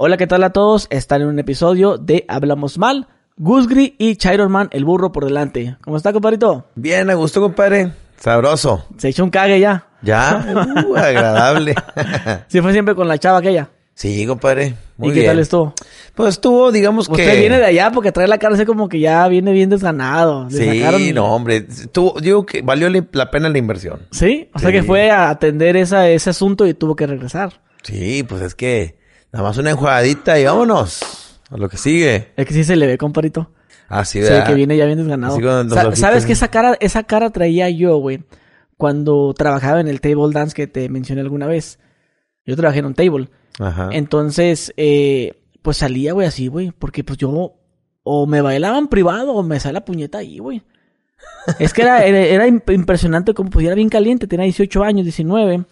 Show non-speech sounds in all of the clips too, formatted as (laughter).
Hola, ¿qué tal a todos? Están en un episodio de Hablamos Mal. Gusgri y Chiron el burro por delante. ¿Cómo está, compadrito? Bien, a gusto, compadre. Sabroso. Se echó un cague ya. Ya, uh, agradable. (laughs) ¿Sí fue siempre con la chava aquella? Sí, compadre. Muy ¿Y qué tal estuvo? Pues estuvo, digamos que... Usted viene de allá porque trae la cara así como que ya viene bien desganado. sí, no, hombre. Tuvo, digo que valió la pena la inversión. ¿Sí? O sea que fue a atender esa, ese asunto y tuvo que regresar. Sí, pues es que nada más una enjuagadita y vámonos. A lo que sigue. Es que sí se le ve, comparito. Ah, sí, ¿verdad? Sí, que viene ya bien desganado. ¿Sabes que esa cara, esa cara traía yo, güey? Cuando trabajaba en el table dance que te mencioné alguna vez. Yo trabajé en un table. Ajá. Entonces, eh, pues salía, güey, así, güey. Porque pues yo o me bailaban privado o me sale la puñeta ahí, güey. Es que era, era, impresionante como pues era bien caliente, tenía 18 años, 19.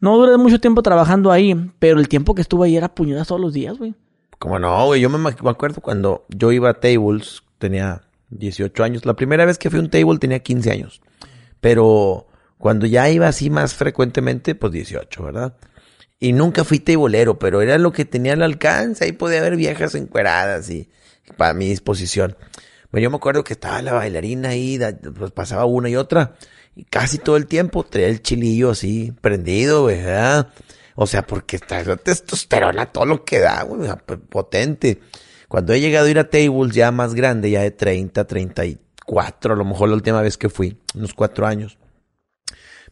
No duré mucho tiempo trabajando ahí, pero el tiempo que estuve ahí era puñetas todos los días, güey. Como no, güey. Yo me, acuerdo cuando yo iba a tables, tenía 18 años. La primera vez que fui a un table tenía 15 años. Pero cuando ya iba así más frecuentemente, pues 18, ¿verdad? Y nunca fui tableero, pero era lo que tenía al alcance. Ahí podía haber viejas encueradas y para mi disposición. Bueno, yo me acuerdo que estaba la bailarina ahí, pues pasaba una y otra. Y casi todo el tiempo traía el chilillo así prendido, ¿verdad? O sea, porque está testosterona todo lo que da, güey, potente. Cuando he llegado a ir a tables ya más grande, ya de 30, 34, a lo mejor la última vez que fui, unos cuatro años,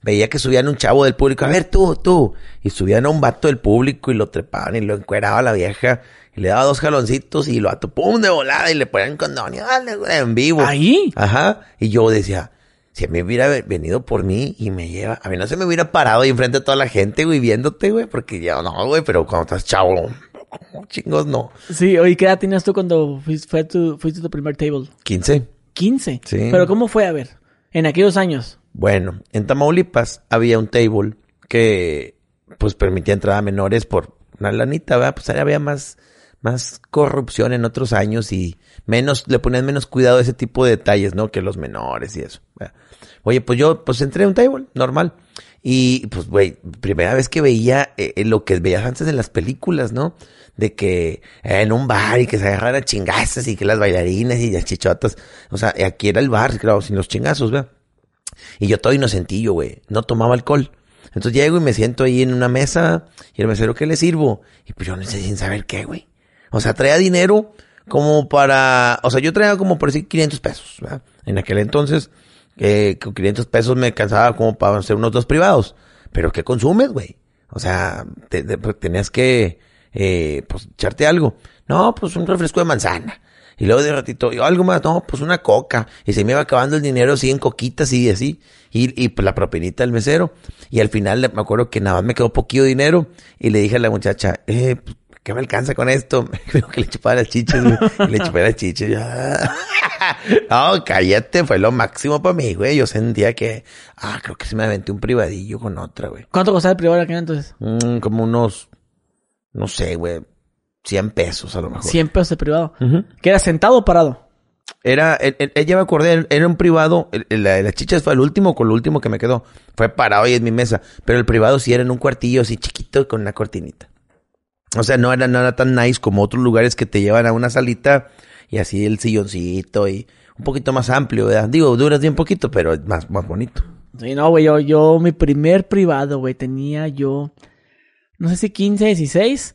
veía que subían un chavo del público, a ver tú, tú, y subían a un vato del público y lo trepaban y lo encueraba a la vieja y le daba dos jaloncitos y lo vato, pum, de volada y le ponían condón y dale, en vivo. ¿Ahí? Ajá. Y yo decía, si a mí hubiera venido por mí y me lleva, a mí no se me hubiera parado ahí enfrente de toda la gente, güey, viéndote, güey, porque ya no, güey, pero cuando estás chavo, chingos no. Sí, oye, ¿qué edad tenías tú cuando fuiste, tu, fuiste tu primer table? 15. 15. Sí. Pero ¿cómo fue, a ver, en aquellos años? Bueno, en Tamaulipas había un table que, pues, permitía entrada a menores por una lanita, ¿verdad? Pues ahí había más, más corrupción en otros años y menos, le ponían menos cuidado a ese tipo de detalles, ¿no? Que los menores y eso. Oye, pues yo, pues entré a un table, normal. Y pues, güey, primera vez que veía eh, eh, lo que veías antes en las películas, ¿no? De que eh, en un bar y que se agarran a chingazos y que las bailarinas y las chichotas. O sea, aquí era el bar, claro, sin los chingazos, ¿verdad? Y yo todo inocentillo, güey. No tomaba alcohol. Entonces llego y me siento ahí en una mesa y el mesero, ¿qué le sirvo? Y pues yo no sé sin saber qué, güey. O sea, traía dinero como para, o sea, yo traía como por decir 500 pesos, ¿verdad? En aquel entonces, eh, con 500 pesos me cansaba como para hacer unos dos privados. Pero ¿qué consumes, güey? O sea, pues, tenías que, eh, pues, echarte algo. No, pues un refresco de manzana. Y luego de ratito, yo algo más, no, pues una coca. Y se me iba acabando el dinero así en coquitas y así. Y, y pues la propinita del mesero. Y al final me acuerdo que nada más me quedó poquito dinero. Y le dije a la muchacha, eh, pues, ¿qué me alcanza con esto? (laughs) Creo que le chupaba las chiches, güey. le chupé las chiches. Ya. (laughs) no, cállate, fue lo máximo para mí, güey. Yo sentía que, ah, creo que se me aventé un privadillo con otra, güey. ¿Cuánto costaba el privado aquí entonces? Mm, como unos, no sé, güey, 100 pesos a lo mejor. 100 pesos de privado. ¿Que era sentado o parado? Era, ella me acordé, era un privado, la, la chicha fue el último, con lo último que me quedó. Fue parado ahí en mi mesa. Pero el privado sí era en un cuartillo así chiquito con una cortinita. O sea, no era nada tan nice como otros lugares que te llevan a una salita y así el silloncito y un poquito más amplio, ¿verdad? Digo, duras bien poquito, pero es más, más bonito. Sí, no, güey, yo, yo, mi primer privado, güey, tenía yo, no sé si 15, 16.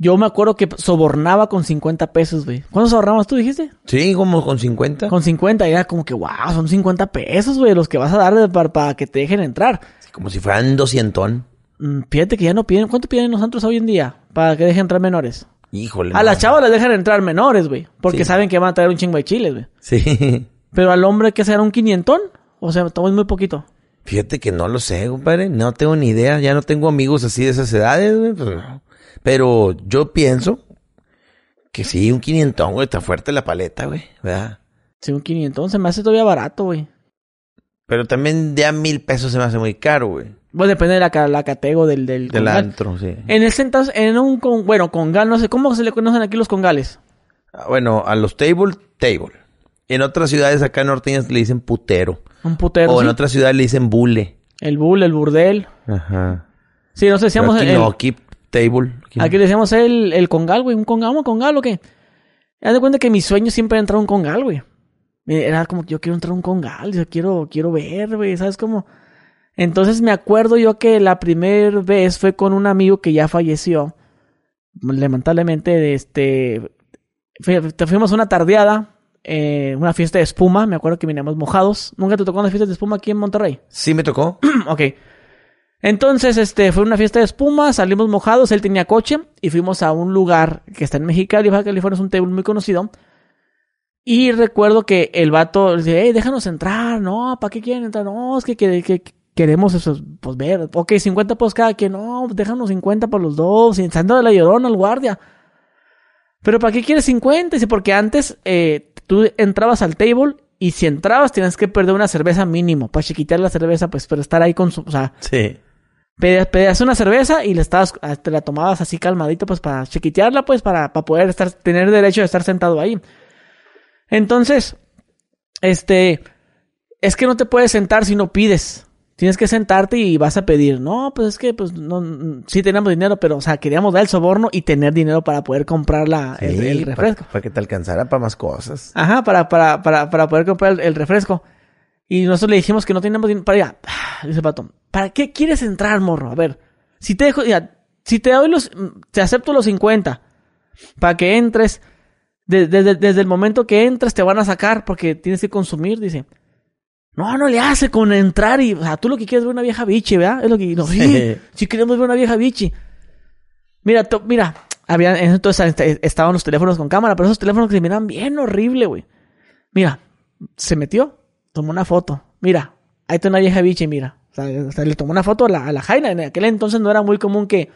Yo me acuerdo que sobornaba con 50 pesos, güey. ¿Cuántos sobornabas tú, dijiste? Sí, como con 50. Con 50, era como que, wow, son 50 pesos, güey, los que vas a dar para, para que te dejen entrar. como si fueran 200. Mm, fíjate que ya no piden. ¿Cuánto piden nosotros hoy en día para que dejen entrar menores? Híjole. A las chavas les dejan entrar menores, güey. Porque saben que van a traer un chingo de chiles, güey. Sí. (laughs) Pero al hombre que será un quinientón. O sea, tomamos muy poquito. Fíjate que no lo sé, compadre. No tengo ni idea. Ya no tengo amigos así de esas edades, güey. Pues, pero yo pienso que sí, un quinientón, güey. Está fuerte la paleta, güey. ¿Verdad? Sí, un quinientón. Se me hace todavía barato, güey. Pero también de a mil pesos se me hace muy caro, güey. Bueno, depende de la, la catego del... Del, del antro, sí. En el entonces, en un... Con, bueno, congal, no sé, ¿cómo se le conocen aquí los congales? Ah, bueno, a los table, table. En otras ciudades acá norteñas le dicen putero. Un putero, O en otras ciudades le dicen bule. El bule, el burdel. Ajá. Sí, no sé, decíamos... Aquí no, aquí table. Aquí, le decíamos el, el congal, güey. ¿Un congal, un congal o qué? Haz de cuenta que mi sueño siempre era entrar a un congal, güey. Era como que yo quiero entrar a un congal, yo quiero, quiero ver, güey, ¿sabes cómo? Entonces me acuerdo yo que la primera vez fue con un amigo que ya falleció. Lamentablemente, este, fuimos una tardeada, eh, una fiesta de espuma, me acuerdo que veníamos mojados. ¿Nunca te tocó una fiesta de espuma aquí en Monterrey? Sí, me tocó. (clears throat) ok. Entonces, este, fue una fiesta de espuma, salimos mojados, él tenía coche y fuimos a un lugar que está en Mexicali, Baja California, es un table muy conocido. Y recuerdo que el vato dice, hey, déjanos entrar, no, ¿para qué quieren entrar? No, es que, queremos eso, pues ver, ok, 50 pues cada quien, no, déjanos 50 por los dos, y de la llorona al guardia. Pero ¿para qué quieres 50? Dice, porque antes eh, tú entrabas al table y si entrabas tenías que perder una cerveza mínimo para chiquitar la cerveza, pues, para estar ahí con su, o sea, sí. Pedías, una cerveza y le estabas, ah, te la tomabas así calmadito, pues para chiquitearla, pues para, para poder estar, tener derecho de estar sentado ahí. Entonces, este, es que no te puedes sentar si no pides. Tienes que sentarte y vas a pedir. No, pues es que, pues, no, sí tenemos dinero, pero, o sea, queríamos dar el soborno y tener dinero para poder comprar la, el, refresco. Para, que te alcanzara para más cosas. Ajá, para, para, para, para poder comprar el, refresco. Y nosotros le dijimos que no teníamos dinero para allá. (sighs) Dice Pato, ¿para qué quieres entrar, morro? A ver, si te dejo, ya, si te doy los, te acepto los 50 para que entres, desde, el momento que entras te van a sacar porque tienes que consumir, dice. No, no le hace con entrar y, o sea, tú lo que quieres es ver una vieja bichi, ¿verdad? Es lo que, no, sí, sí queremos ver una vieja bichi. Mira, mira, había, entonces estaban los teléfonos con cámara, pero esos teléfonos que se miran bien horrible, güey. Mira, se metió, tomó una foto. Mira, ahí está una vieja bichi, mira. O sea, le tomó una foto a la, a la Jaina. En aquel entonces no era muy común que,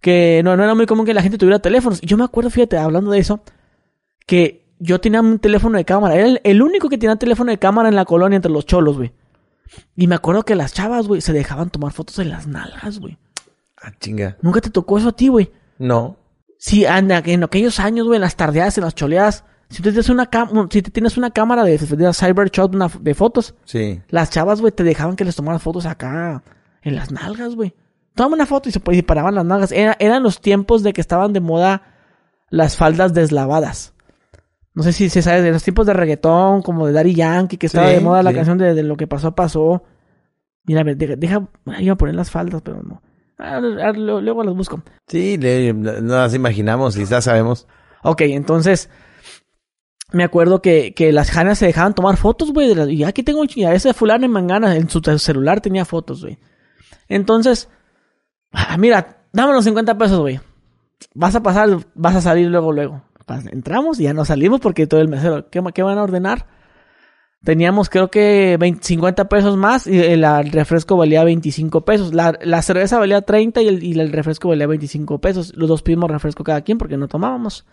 que no, no era muy común que la gente tuviera teléfonos. Yo me acuerdo, fíjate, hablando de eso, que yo tenía un teléfono de cámara. Era el, único que tenía teléfono de cámara en la colonia entre los cholos, güey. Y me acuerdo que las chavas, güey, se dejaban tomar fotos en las nalgas, güey. Ah, chinga. ¿Nunca te tocó eso a ti, güey? No. Sí, anda, en aquellos años, güey, en las tardeadas, en las choleadas, si tú tienes una, si te tienes una cámara de, de Cybershot de fotos, sí. las chavas, güey, te dejaban que les tomaran fotos acá, en las nalgas, güey. Toma una foto y se y paraban las nalgas. eran los tiempos de que estaban de moda las faldas deslavadas. No sé si se sabe de los tiempos de reggaetón, como de Daddy Yankee, que estaba de moda la canción de, lo que pasó, pasó. Mira, deja, deja, iba a poner las faldas, pero no. Ah, luego las busco. Sí, no las imaginamos ya sabemos. Ok, entonces, me acuerdo que, que las janas se dejaban tomar fotos, güey. Y aquí tengo, y a ese fulano en mangana, en su celular tenía fotos, güey. Entonces, ah, mira, dame los 50 pesos, güey. Vas a pasar, vas a salir luego, luego entramos y ya no salimos porque todo el mesero, ¿qué, qué van a ordenar? Teníamos creo que 50 pesos más y el, refresco valía 25 pesos. La, la cerveza valía 30 y el, y el refresco valía 25 pesos. Los dos pedimos refresco cada quien porque no tomábamos.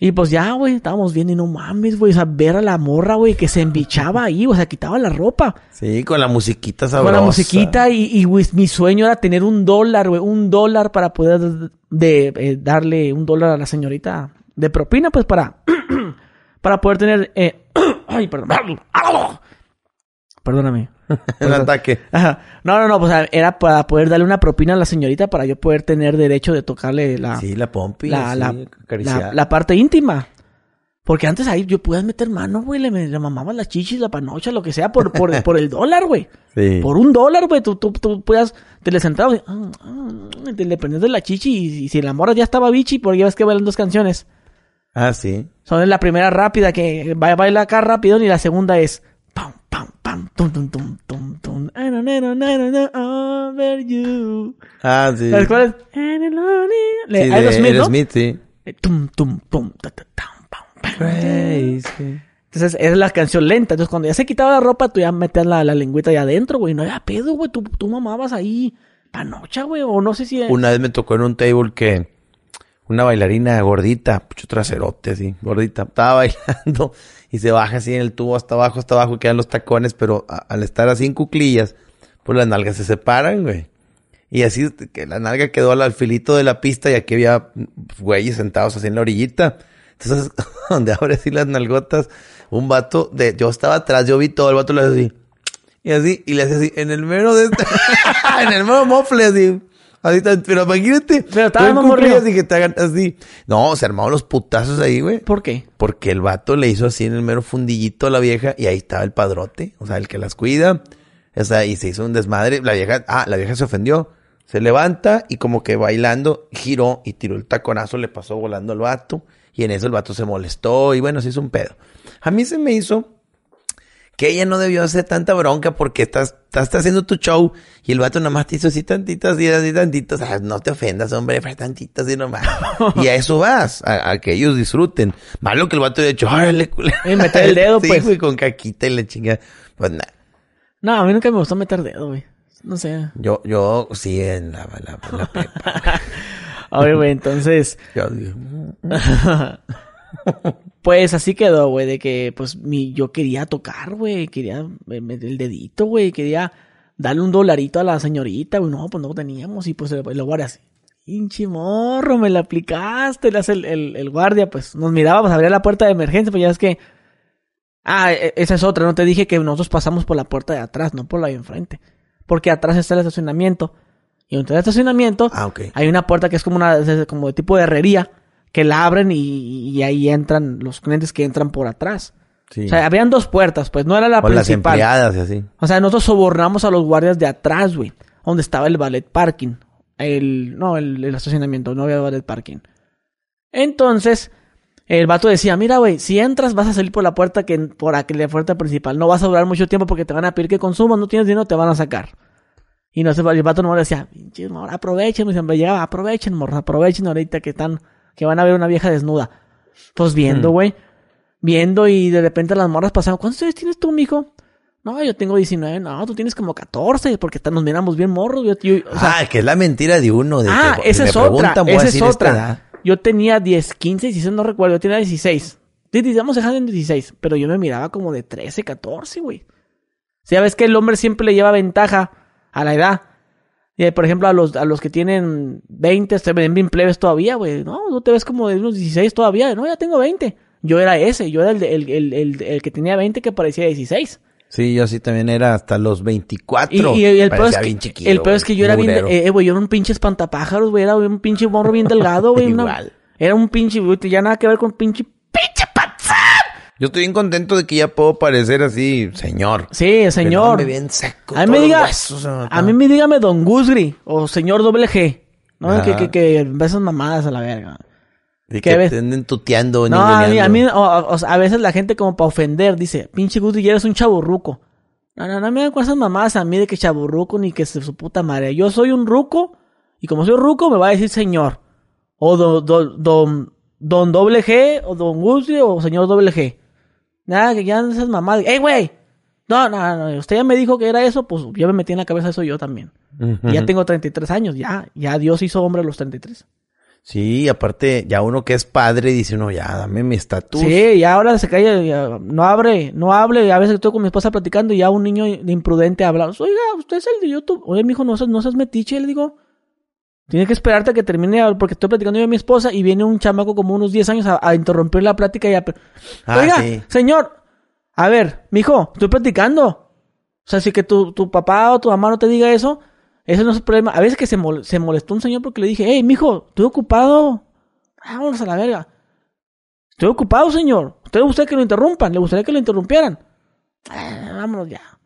Y pues ya, güey, estábamos viendo y no mames, güey, o sea, ver a la morra, güey, que se embichaba ahí, o sea, quitaba la ropa. Sí, con la musiquita sabrosa. Con la musiquita y, y güey, mi sueño era tener un dólar, güey, un dólar para poder de, eh, darle un dólar a la señorita de propina, pues para, (clears throat) para poder tener, eh, (clears throat) ay, perdón, (clears throat) perdóname. (laughs) El ataque. No, no, no, pues era para poder darle una propina a la señorita para yo poder tener derecho de tocarle la... Sí, la pompi. La, la, parte íntima. Porque antes ahí yo podía meter mano, güey, le, le las chichis, la panocha, lo que sea, por, por, (laughs) por el dólar, güey. Sí. Por un dólar, güey, tú, tú, tú podías, te le sentabas, ah, ah, te le prendías de la chichi y, si la mora ya estaba bichi, porque ya ves que bailan dos canciones. Ah, sí. Son la primera rápida, que baila acá rápido, y la segunda es pam, pam, pam, tum, tum, tum, tum, tum. I don't know, over you. Ah, sí. ¿Sabes cuál es? Le, sí, de Smith, ¿no? Smith, sí. Eh, tum, tum, tum, ta, ta, pam, pam, Crazy. Entonces, es la canción lenta. Entonces, cuando ya se quitaba la ropa, tú ya metías la, la lengüita allá adentro, güey. No había pedo, güey. Tú, tú mamabas ahí panocha, güey. O no sé si... Una vez me tocó en un table que una bailarina gordita, pucho traserote así, gordita, estaba (laughs) bailando y se baja así en el tubo hasta abajo, hasta abajo, quedan los tacones, pero al estar así en cuclillas, pues las nalgas se separan, güey. Y así que la nalga quedó al filito de la pista y aquí había güeyes sentados así en la orillita. Entonces, (laughs) donde abre así las nalgotas, un vato de, yo estaba atrás, yo vi todo, el vato le hace así. Y así, y le hace así, en el mero de este, (laughs) en el mero mofle así. Así pero imagínate. Pero estaba morrido. y que te hagan así. No, se armaron los putazos ahí, güey. ¿Por qué? Porque el vato le hizo así en el mero fundillito a la vieja y ahí estaba el padrote. O sea, el que las cuida. O sea, y se hizo un desmadre. La vieja, ah, la vieja se ofendió. Se levanta y como que bailando, giró y tiró el taconazo, le pasó volando al vato. Y en eso el vato se molestó y bueno, se hizo un pedo. A mí se me hizo que ella no debió hacer tanta bronca porque estás, estás, haciendo tu show y el vato nomás te hizo así tantitas y así tantitas. Ah, no te ofendas, hombre, fue tantitas y nomás. y a eso vas, a, que ellos disfruten. Malo que el vato haya hecho, órale, Y meter el dedo, (laughs) pues. Sí, con caquita y la chinga. Pues nada. No, a mí nunca me gustó meter dedo, güey. No sé. Yo, yo, sí, en la, la, la pepa. (laughs) Güey, entonces. (laughs) Yo digo... Pues así quedó, güey, de que pues mi, yo quería tocar, güey, quería el dedito, güey, quería darle un dolarito a la señorita, güey, no, pues no teníamos y pues lo guardia así. Pinche morro, me la aplicaste, le hace el, el, guardia, pues nos miraba, pues abría la puerta de emergencia, pues ya es que... Ah, e, esa es otra, no te dije que nosotros pasamos por la puerta de atrás, no por la de enfrente. Porque atrás está el estacionamiento. Y entre el estacionamiento ah, hay una puerta que es como una como de tipo de herrería que la abren y, ahí entran los clientes que entran por atrás. O sea, habían dos puertas, pues no era la o principal. las empleadas y así. O sea, nosotros sobornamos a los guardias de atrás, güey, donde estaba el ballet parking. El, no, el, estacionamiento, no había ballet parking. Entonces, el vato decía, mira, güey, si entras vas a salir por la puerta que por aquella puerta principal. No vas a durar mucho tiempo porque te van a pedir que consumas, no tienes dinero, te van a sacar. Y no sé, el vato no le decía, aprovechen, siempre llegaba, aprovechen, morra, aprovechen ahorita que están que van a ver una vieja desnuda. Pues viendo, hmm. güey. Viendo y de repente las morras pasaban. ¿Cuántos años tienes tú, mijo? No, yo tengo 19. No, tú tienes como 14 porque nos miramos bien morros. Yo, ah, que es la mentira de uno. De ah, esa es otra. Esa es otra. Yo tenía 10, 15, 16, no recuerdo. Yo tenía 16. Vamos a dejar en 16. Pero yo me miraba como de 13, 14, güey. O sea, ves que el hombre siempre le lleva ventaja a la edad. Y, por ejemplo, a los, a los que tienen 20 se ven bien plebes todavía, güey. No, no te ves como de unos 16 todavía. No, ya tengo 20. Yo era ese, yo era el, el, el, el, que tenía 20 que parecía 16. Sí, yo sí también era hasta los 24. Y, el peor es que, el peor es que yo era bien, eh, güey, yo era un pinche espantapájaros, güey, era un pinche morro bien delgado, (laughs) güey. Igual. era un pinche, güey, ya nada que ver con pinche yo estoy bien contento de que ya puedo parecer así, señor. Sí, señor. bien seco, a mí me diga, a mí me dígame Don Gusgri o señor doble G. No, que, que, que esas mamadas a la verga. Y que te anden tuteando. No, a mí, a mí a veces la gente como para ofender dice, pinche Gusgri, ya eres un chaburruco. No, no, no me dan con esas mamadas a mí de que chaburruco ni que se su puta madre. Yo soy un ruco y como soy ruco me va a decir señor. O don, don, don, don doble G o don Gusgri o señor doble G. Nada, que ya no esas mamadas. ¡Ey, güey! No, no, no, usted ya me dijo que era eso, pues ya me metí en la cabeza eso yo también. Ya tengo 33 años, ya, ya Dios hizo hombre a los 33. Sí, aparte, ya uno que es padre dice, no, ya, dame mi estatus. Sí, ya ahora se calla, no abre, no hable. A veces estoy con mi esposa platicando y ya un niño imprudente habla. Oiga, usted es el de YouTube. Oye, mijo, no, no seas metiche. Le digo, Tienes que esperarte a que termine, porque estoy platicando yo a mi esposa y viene un chamaco como unos 10 años a, interrumpir la plática y a... Ah, Oiga, señor, a ver, mijo, estoy platicando. O sea, si que tu, tu papá o tu mamá no te diga eso, ese no es el problema. A veces que se, se molestó un señor porque le dije, hey, mijo, estoy ocupado. Vámonos a la verga. Estoy ocupado, señor. ¿Usted gustaría que lo interrumpan? ¿Le gustaría que lo interrumpieran? Ah, vámonos ya.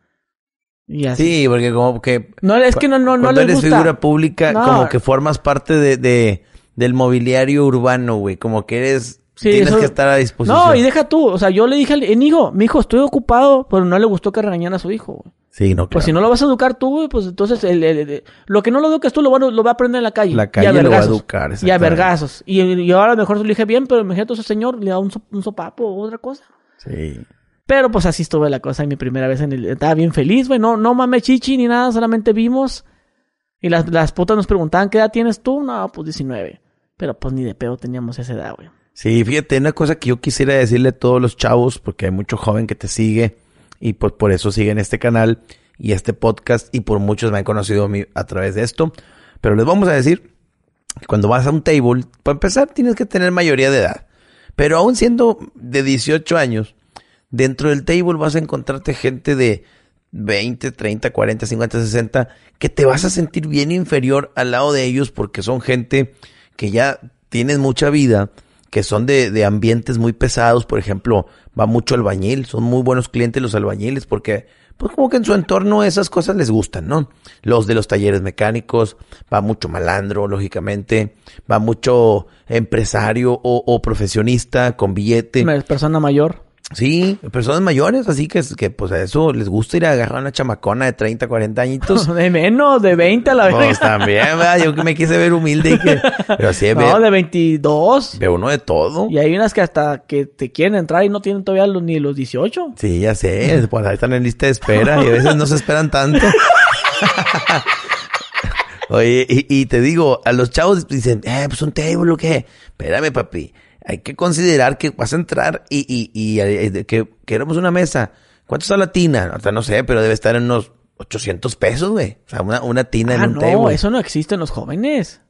Sí, porque como que... No, es que no, no, no eres figura pública, como que formas parte de, de del mobiliario urbano, güey. Como que eres... tienes que estar a disposición. No, y deja tú. O sea, yo le dije al hijo, mi hijo, estoy ocupado, pero no le gustó que regañara a su hijo, Sí, no, claro. Pues si no lo vas a educar tú, güey, pues entonces el, lo que no lo educas tú lo, lo va a aprender en la calle. La calle lo va a educar. Y a vergazos. Y, y ahora a lo mejor le dije bien, pero imagínate a ese señor le da un, un sopapo o otra cosa. Sí. Pero pues así estuve la cosa en mi primera vez en el... Estaba bien feliz, güey. No, no mames chichi ni nada, solamente vimos. Y las, las putas nos preguntaban, ¿qué edad tienes tú? No, pues 19. Pero pues ni de pedo teníamos esa edad, güey. Sí, fíjate, una cosa que yo quisiera decirle a todos los chavos, porque hay mucho joven que te sigue y pues por eso siguen este canal y este podcast y por muchos me han conocido a, mí a través de esto. Pero les vamos a decir que cuando vas a un table, para empezar tienes que tener mayoría de edad. Pero aún siendo de 18 años, dentro del table vas a encontrarte gente de 20, 30, 40, 50, 60, que te vas a sentir bien inferior al lado de ellos porque son gente que ya tienen mucha vida, que son de, de ambientes muy pesados, por ejemplo, va mucho albañil, son muy buenos clientes los albañiles porque pues como que en su entorno esas cosas les gustan, ¿no? Los de los talleres mecánicos, va mucho malandro, lógicamente, va mucho empresario o, o profesionista con billete. Persona mayor. Sí, personas mayores, así que, que pues a eso les gusta ir a agarrar una chamacona de 30, 40 añitos. (laughs) de menos, de 20 a la vez. Pues también, ¿verdad? yo que me quise ver humilde y que... (laughs) Pero así No, de 22. Ve uno de todo. Y hay unas que hasta que te quieren entrar y no tienen todavía ni los 18. Sí, ya sé, pues ahí están en lista de espera y a veces no se esperan tanto. (laughs) Oye, y, y, te digo, a los chavos dicen, eh, pues un table o qué. Espérame, papi hay que considerar que vas a entrar y, y, y, eh, que queremos una mesa. ¿Cuánto está la tina? Hasta no sé, pero debe estar en unos 800 pesos, güey. O sea, una, una tina en ah, un no, eso no existe en los jóvenes.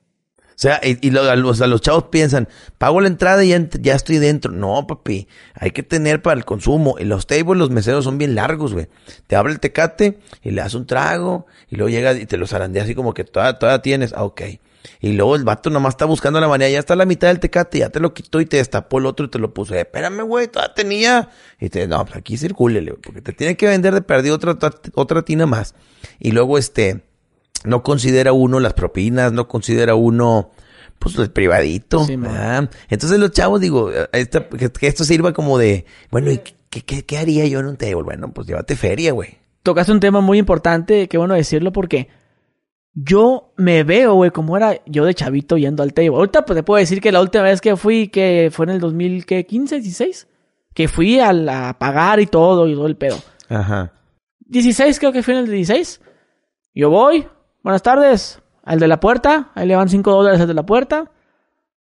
O sea, y, y los, los, chavos piensan, pago la entrada y ya, ya, estoy dentro. No, papi, hay que tener para el consumo. Y los tables, los meseros son bien largos, güey. Te abre el tecate y le das un trago y luego llega y te lo zarandea así como que todavía, todavía tienes. Ah, ok. Y luego el vato nomás está buscando la manera, ya está la mitad del tecate, ya te lo quitó y te destapó el otro y te lo puso. Espérame, güey, todavía tenía. Y te, no, pues aquí circúlele, porque te tiene que vender de perdido otra, otra, tina más. Y luego, este, no considera uno las propinas, no considera uno, pues el privadito. Entonces los chavos, digo, esta, que, esto sirva como de, bueno, ¿y qué, qué, qué haría yo en un table? Bueno, pues llévate feria, güey. Tocaste un tema muy importante, qué bueno decirlo, porque yo me veo, güey, como era yo de chavito yendo al table. Ahorita pues te puedo decir que la última vez que fui, que fue en el 2015, 16, que fui a, la, pagar y todo y todo el pedo. Ajá. 16 creo que fue en el 16. Yo voy, buenas tardes, al de la puerta, ahí le van 5 dólares al de la puerta,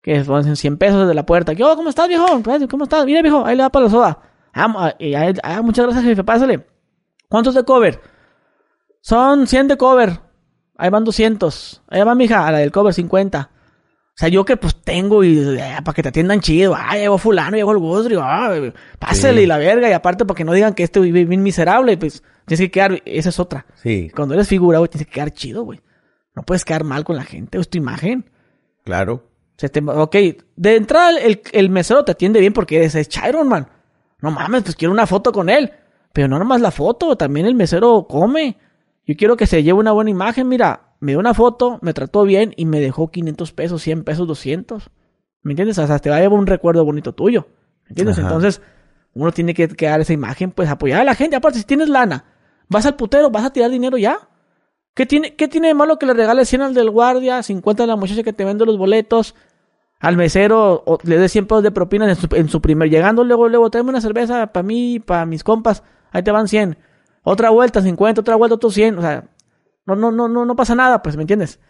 que son 100 pesos de la puerta. Yo, ¿cómo estás, viejo? ¿Cómo estás? Mira, viejo, ahí le va para la soda. Ah, ah, muchas gracias, jefe, pásale. ¿Cuántos de cover? Son 100 de cover. Ahí van 200. Ahí va, mija, a la del cover 50. O sea, yo que pues tengo y eh, para que te atiendan chido. Ah, llegó fulano, llegó el Gudri. Ah, pásale y la verga. Y aparte para que no digan que este vive bien miserable, pues tienes que quedar, esa es otra. Sí. Cuando eres figura, güey, tienes que quedar chido, güey. No puedes quedar mal con la gente, es tu imagen. Claro. O ok, de entrada el, el, mesero te atiende bien porque eres Chiron, man. No mames, pues quiero una foto con él. Pero no nomás la foto, también el mesero come. Yo quiero que se lleve una buena imagen. Mira, me dio una foto, me trató bien y me dejó 500 pesos, 100 pesos, 200. ¿Me entiendes? O sea, te va a llevar un recuerdo bonito tuyo. ¿Me entiendes? Entonces, uno tiene que, dar esa imagen, pues apoyar a la gente. Aparte, si tienes lana, vas al putero, vas a tirar dinero ya. ¿Qué tiene, qué tiene de malo que le regales 100 al del guardia, 50 a la muchacha que te vende los boletos, al mesero o le des 100 pesos de propinas en su, en su primer, llegando luego, luego, tráeme una cerveza para mí, para mis compas, ahí te van 100. Otra vuelta 50, otra vuelta otros 100. O sea, no, no, no, no, no pasa nada, pues, ¿me entiendes?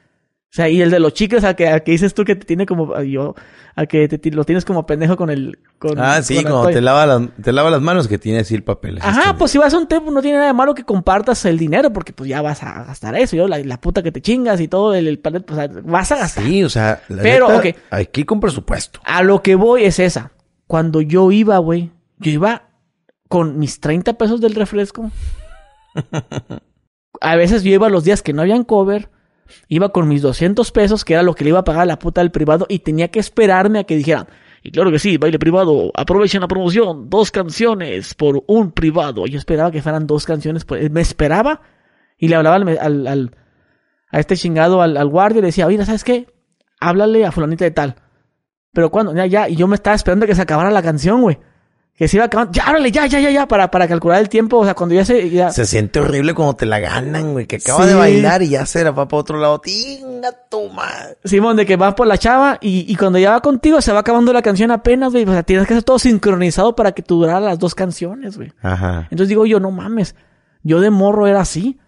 O sea, y el de los chicles, al que, que dices tú que te tiene como, yo, al que te, lo tienes como pendejo con el, con, Ah, sí, como te lava, las, te lava las manos que tiene así el papel. Ajá, pues si vas a un tiempo no tiene nada de malo que compartas el dinero, porque pues ya vas a gastar eso, yo, la, puta que te chingas y todo, el, el o sea, vas a gastar. Sí, o sea, Pero, neta, okay, aquí con presupuesto. A lo que voy es esa. Cuando yo iba, güey, yo iba con mis 30 pesos del refresco, (laughs) a veces yo iba los días que no habían cover, iba con mis 200 pesos, que era lo que le iba a pagar a la puta del privado, y tenía que esperarme a que dijeran, y claro que sí, baile privado, aprovechen la promoción, dos canciones por un privado. Yo esperaba que fueran dos canciones, me esperaba, y le hablaba al, al, a este chingado, al, al guardia, y le decía, oye, ¿sabes qué? Háblale a fulanita de tal. Pero cuando, ya, ya, y yo me estaba esperando que se acabara la canción, güey que se iba acabando. Ya, órale, ya, ya, ya, ya, para, para calcular el tiempo. O sea, cuando ya se. Ya... Se siente horrible cuando te la ganan, güey. Que acaba de bailar y ya se la va para otro lado. Tinga tu madre. Simón, de que vas por la chava y, y cuando ya va contigo se va acabando la canción apenas, güey. O sea, tienes que hacer todo sincronizado para que tú durara las dos canciones, güey. Ajá. Entonces digo yo, no mames. Yo de morro era así.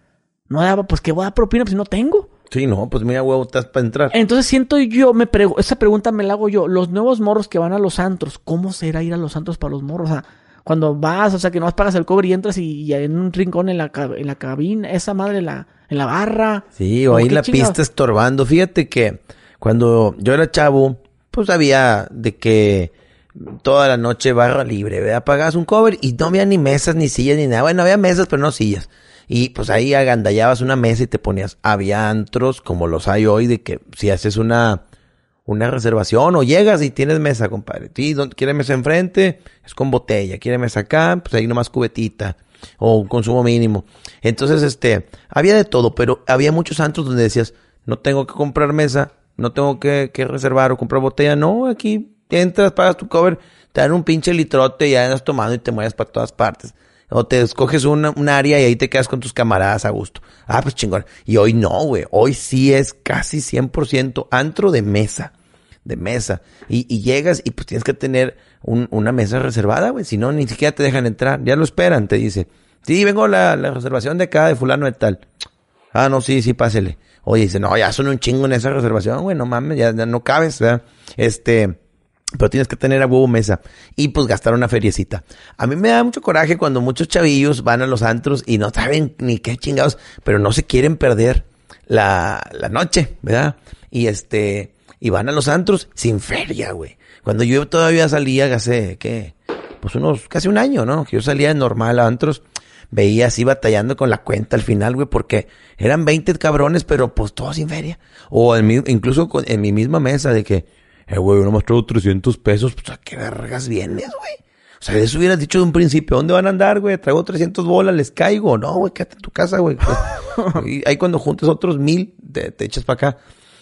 No daba, pues, ¿qué voy a dar propina? Pues no tengo. Sí, no, pues mira, huevo, estás para entrar. Entonces siento yo, me prego, esa pregunta me la hago yo. Los nuevos morros que van a los antros, ¿cómo será ir a los antros para los morros? O sea, cuando vas, o sea, que no pagas el cobre y entras y, en un rincón en la, en la cabina, esa madre en la, en la barra. Sí, o ahí la pista estorbando. Fíjate que cuando yo era chavo, pues había de que toda la noche barra libre, ¿verdad? Pagabas un cover y no había ni mesas, ni sillas, ni nada. Bueno, había mesas, pero no sillas. Y pues ahí agandallabas una mesa y te ponías. Había antros como los hay hoy de que si haces una, una reservación o llegas y tienes mesa, compadre. ¿Sí? ¿Quieres mesa enfrente? Es con botella. ¿Quieres mesa acá? Pues ahí nomás cubetita o consumo mínimo. Entonces, este, había de todo, pero había muchos antros donde decías, no tengo que comprar mesa, no tengo que, que reservar o comprar botella. No, aquí entras, pagas tu cover, te dan un pinche litrote y ya andas tomando y te mueves para todas partes. O te escoges un área y ahí te quedas con tus camaradas a gusto. Ah, pues chingón. Y hoy no, güey. Hoy sí es casi 100% antro de mesa. De mesa. Y, y llegas y pues tienes que tener un, una mesa reservada, güey. Si no, ni siquiera te dejan entrar. Ya lo esperan, te dice. Sí, vengo la, la reservación de acá, de fulano de tal. Ah, no, sí, sí, pásele. Oye, dice, no, ya son un chingo en esa reservación, güey, no mames, ya, ya no cabes, ¿verdad? Este, pero tienes que tener a huevo mesa y pues gastar una feriecita. A mí me da mucho coraje cuando muchos chavillos van a los antros y no saben ni qué chingados, pero no se quieren perder la, la noche, ¿verdad? Y este, y van a los antros sin feria, güey. Cuando yo todavía salía hace, ¿qué? Pues unos, casi un año, ¿no? Que yo salía normal a antros, veía así batallando con la cuenta al final, güey, porque eran 20 cabrones, pero pues todos sin feria. O en mi, incluso en mi misma mesa de que, eh, güey, uno traigo 300 pesos, pues a qué vergas vienes, güey. O sea, eso hubieras dicho de un principio, ¿dónde van a andar, güey? Traigo 300 bolas, les caigo. No, güey, quédate en tu casa, güey. (laughs) y ahí cuando juntes otros mil, te, echas para acá.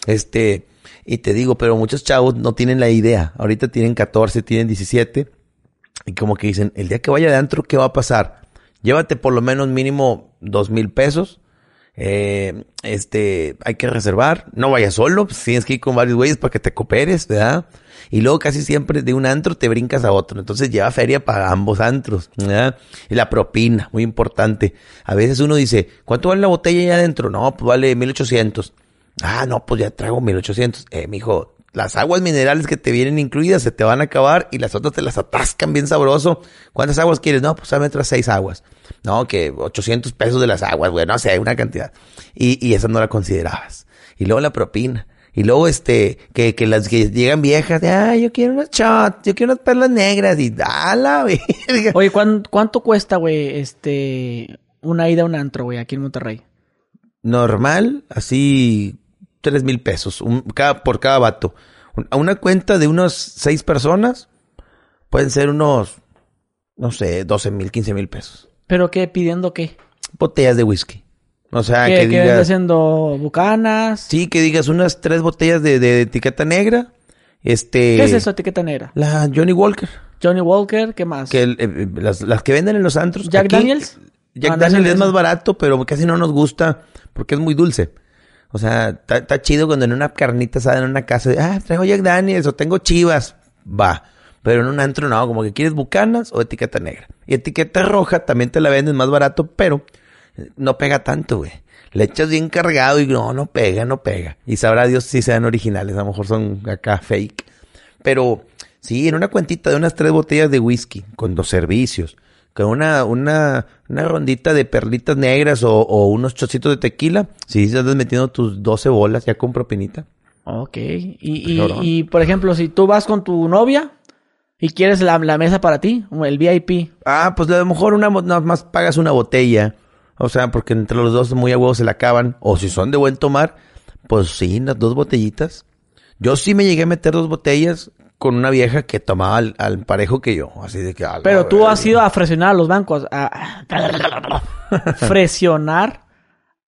Este, y te digo, pero muchos chavos no tienen la idea. Ahorita tienen 14, tienen 17. Y como que dicen, el día que vaya de antro, ¿qué va a pasar? Llévate por lo menos mínimo dos mil pesos eh, este, hay que reservar. No vayas solo, pues tienes que ir con varios güeyes para que te cooperes, ¿verdad? Y luego casi siempre de un antro te brincas a otro. Entonces lleva feria para ambos antros, ¿verdad? Y la propina, muy importante. A veces uno dice, ¿cuánto vale la botella ahí adentro? No, pues vale 1800. Ah, no, pues ya traigo 1800. Eh, mijo, las aguas minerales que te vienen incluidas se te van a acabar y las otras te las atascan bien sabroso. ¿Cuántas aguas quieres? No, pues dame otras seis aguas. No, que 800 pesos de las aguas, güey, no sé, una cantidad. Y, y esa no la considerabas. Y luego la propina. Y luego, este, que, que las que llegan viejas, de, ah, yo quiero unas shots, yo quiero unas perlas negras, y dala, güey. (laughs) Oye, ¿cuánto, cuánto cuesta, güey, este, una ida a un antro, güey, aquí en Monterrey? Normal, así, tres mil pesos un, cada, por cada vato. A una cuenta de unos seis personas pueden ser unos, no sé, doce mil, quince mil pesos. ¿Pero qué? ¿Pidiendo qué? Botellas de whisky. O sea, que digas... haciendo bucanas? Sí, que digas unas tres botellas de, de, etiqueta negra. Este... ¿Qué es eso, etiqueta negra? La Johnny Walker. Johnny Walker, ¿qué más? Que eh, las, las, que venden en los antros. ¿Jack Daniels? Jack ah, Daniels es más barato, pero casi no nos gusta porque es muy dulce. O sea, está chido cuando en una carnita asada en una casa, ah, traigo Jack Daniels o tengo chivas. Va. Pero en un antro no, como que quieres bucanas o etiqueta negra. Y etiqueta roja también te la venden más barato, pero no pega tanto, güey. Le echas bien cargado y no, no pega, no pega. Y sabrá Dios si sean originales, a lo mejor son acá fake. Pero sí, en una cuentita de unas tres botellas de whisky con dos servicios con una, una, una rondita de perlitas negras o, o unos chocitos de tequila, si estás metiendo tus 12 bolas ya con propinita. Ok. Y, y, y, por ejemplo, si tú vas con tu novia y quieres la, la mesa para ti, el VIP. Ah, pues a lo mejor una, nada más pagas una botella. O sea, porque entre los dos muy a huevo se la acaban. O si son de buen tomar, pues sí, unas dos botellitas. Yo sí me llegué a meter dos botellas con una vieja que tomaba al, parejo que yo. Así de que. Pero tú has ido a fresionar a los bancos. A... (laughs) fresionar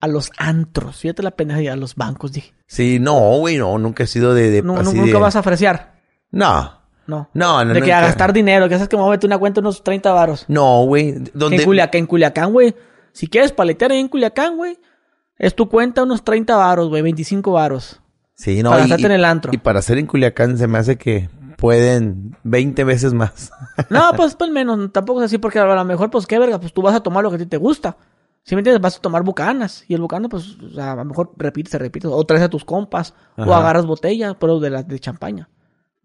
a los antros. Fíjate la pena a los bancos, dije. Sí, no, güey, no. Nunca he sido de. nunca vas a fresear. No. No. No, no. De que a gastar dinero, que sabes que voy una cuenta unos 30 varos. No, güey. ¿Dónde? En Culiacán, en Culiacán, güey. Si quieres paletear ahí en Culiacán, güey. Es tu cuenta unos 30 varos, güey. 25 varos. Sí, no. Para y, en el antro. Y para hacer en Culiacán se me hace que pueden 20 veces más. (laughs) no, pues, pues menos, tampoco es así, porque a lo mejor, pues qué verga, pues tú vas a tomar lo que a ti te gusta. Si me entiendes, vas a tomar bucanas. Y el bucano, pues, a lo mejor repites, se repite. O traes a tus compas. O agarras botellas, pero de las de champaña.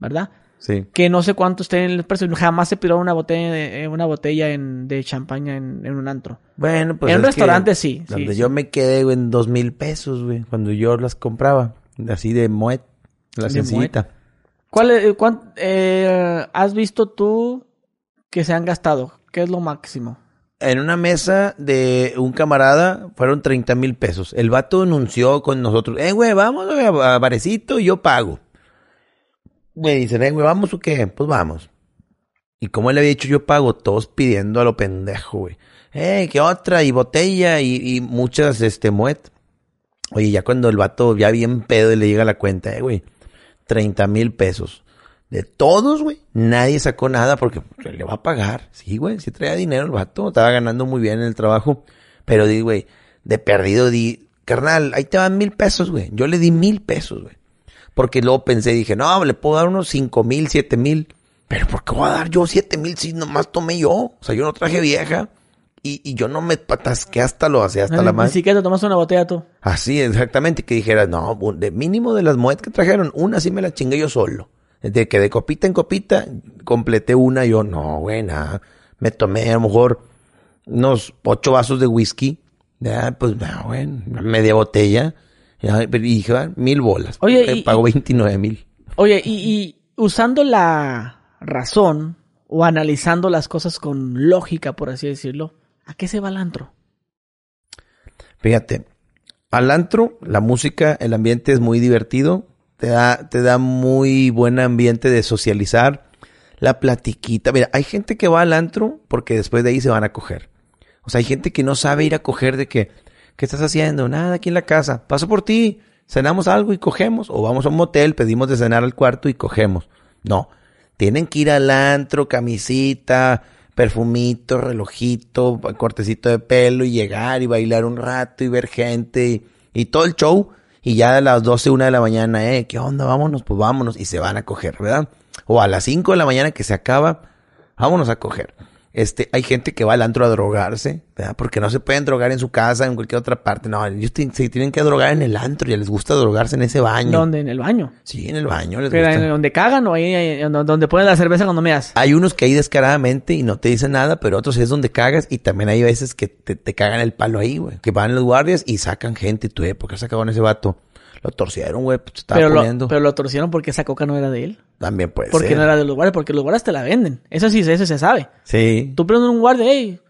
¿Verdad? Sí. Que no sé cuánto esté en el precio. Jamás se piró una botella, de, eh, una botella en, de champaña en, un antro. Bueno, pues. En un restaurante sí. Donde yo me quedé, güey, en dos mil pesos, güey. Cuando yo las compraba. Así de muet. La sencillita. ¿Cuál, eh, has visto tú que se han gastado? ¿Qué es lo máximo? en una mesa de un camarada fueron 30 mil pesos. El vato anunció con nosotros, eh, güey, vamos a Varecito y yo pago. Me dicen, eh, güey, ¿vamos o qué? Pues vamos. Y como él había dicho, yo pago, todos pidiendo a lo pendejo, güey. Eh, ¿qué otra? Y botella y, y muchas, este, muet. Oye, ya cuando el vato ya bien pedo y le llega la cuenta, eh, güey, 30 mil pesos. De todos, güey, nadie sacó nada porque le va a pagar. Sí, güey, si traía dinero el vato, estaba ganando muy bien en el trabajo. Pero di, güey, de perdido di, carnal, ahí te van mil pesos, güey. Yo le di mil pesos, güey. Porque luego pensé, dije, no, le puedo dar unos cinco mil, siete mil. Pero ¿por qué voy a dar yo siete mil si nomás tomé yo? O sea, yo no traje vieja. Y, y yo no me patasqué hasta lo hacía hasta la más. Ni siquiera te tomaste una botella tú. Así, exactamente. Que dijeras, no, de mínimo de las moedas que trajeron, una sí me la chingué yo solo. De que de copita en copita completé una, yo no, buena. Me tomé a lo mejor unos ocho vasos de whisky. Ya, pues, no, bueno, media botella. Ya, y dije, ah, mil bolas. Oye, y, pago 29 mil. Oye, y, y usando la razón o analizando las cosas con lógica, por así decirlo, ¿a qué se va el antro? Fíjate, al antro, la música, el ambiente es muy divertido te da, te da muy buen ambiente de socializar. La platiquita. Mira, hay gente que va al antro porque después de ahí se van a coger. O sea, hay gente que no sabe ir a coger de que, ¿qué estás haciendo? Nada, aquí en la casa. Paso por ti, cenamos algo y cogemos. O vamos a un motel, pedimos de cenar al cuarto y cogemos. No. Tienen que ir al antro, camisita, perfumito, relojito, cortecito de pelo y llegar y bailar un rato y ver gente y, todo el show y ya a las 12, una de la mañana, eh, ¿qué onda? Vámonos, pues vámonos y se van a coger, ¿verdad? O a las 5 de la mañana que se acaba, vámonos a coger. Este, hay gente que va al antro a drogarse, ¿verdad? Porque no se pueden drogar en su casa, en cualquier otra parte. No, ellos se tienen que drogar en el antro, ya les gusta drogarse en ese baño. ¿Dónde? ¿En el baño? Sí, en el baño les Pero en donde cagan o ahí donde ponen la cerveza cuando me das. Hay unos que ahí descaradamente y no te dicen nada, pero otros es donde cagas y también hay veces que te, te cagan el palo ahí, güey. Que van los guardias y sacan gente y tú, eh, ¿por qué sacado en ese vato? Lo torcieron, güey, pues, pero. Lo, pero lo torcieron porque esa coca no era de él. También puede porque ser. Porque no era de los guardias, porque los guardias te la venden. Eso sí, eso se sabe. Sí. Tú prendes un guardia, hey,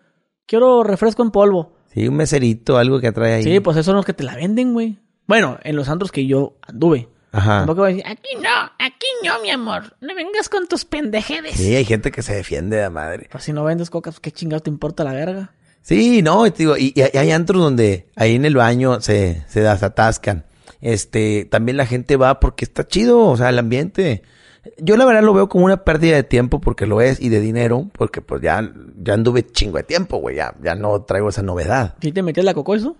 quiero refresco en polvo. Sí, un meserito, algo que trae ahí. Sí, pues esos son los que te la venden, güey. Bueno, en los antros que yo anduve. Ajá. Tampoco voy a decir, aquí no, aquí no, mi amor. No vengas con tus pendejedes. Sí, hay gente que se defiende de madre. Pues si no vendes coca, pues qué chingado te importa la verga. Sí, no, te digo, y, y, hay antros donde ahí en el baño se, se desatascan. Este, también la gente va porque está chido, o sea, el ambiente. Yo la verdad lo veo como una pérdida de tiempo porque lo es y de dinero, porque pues ya, ya anduve chingo de tiempo, güey, ya, ya no traigo esa novedad. ¿Y te metías la cocoiso?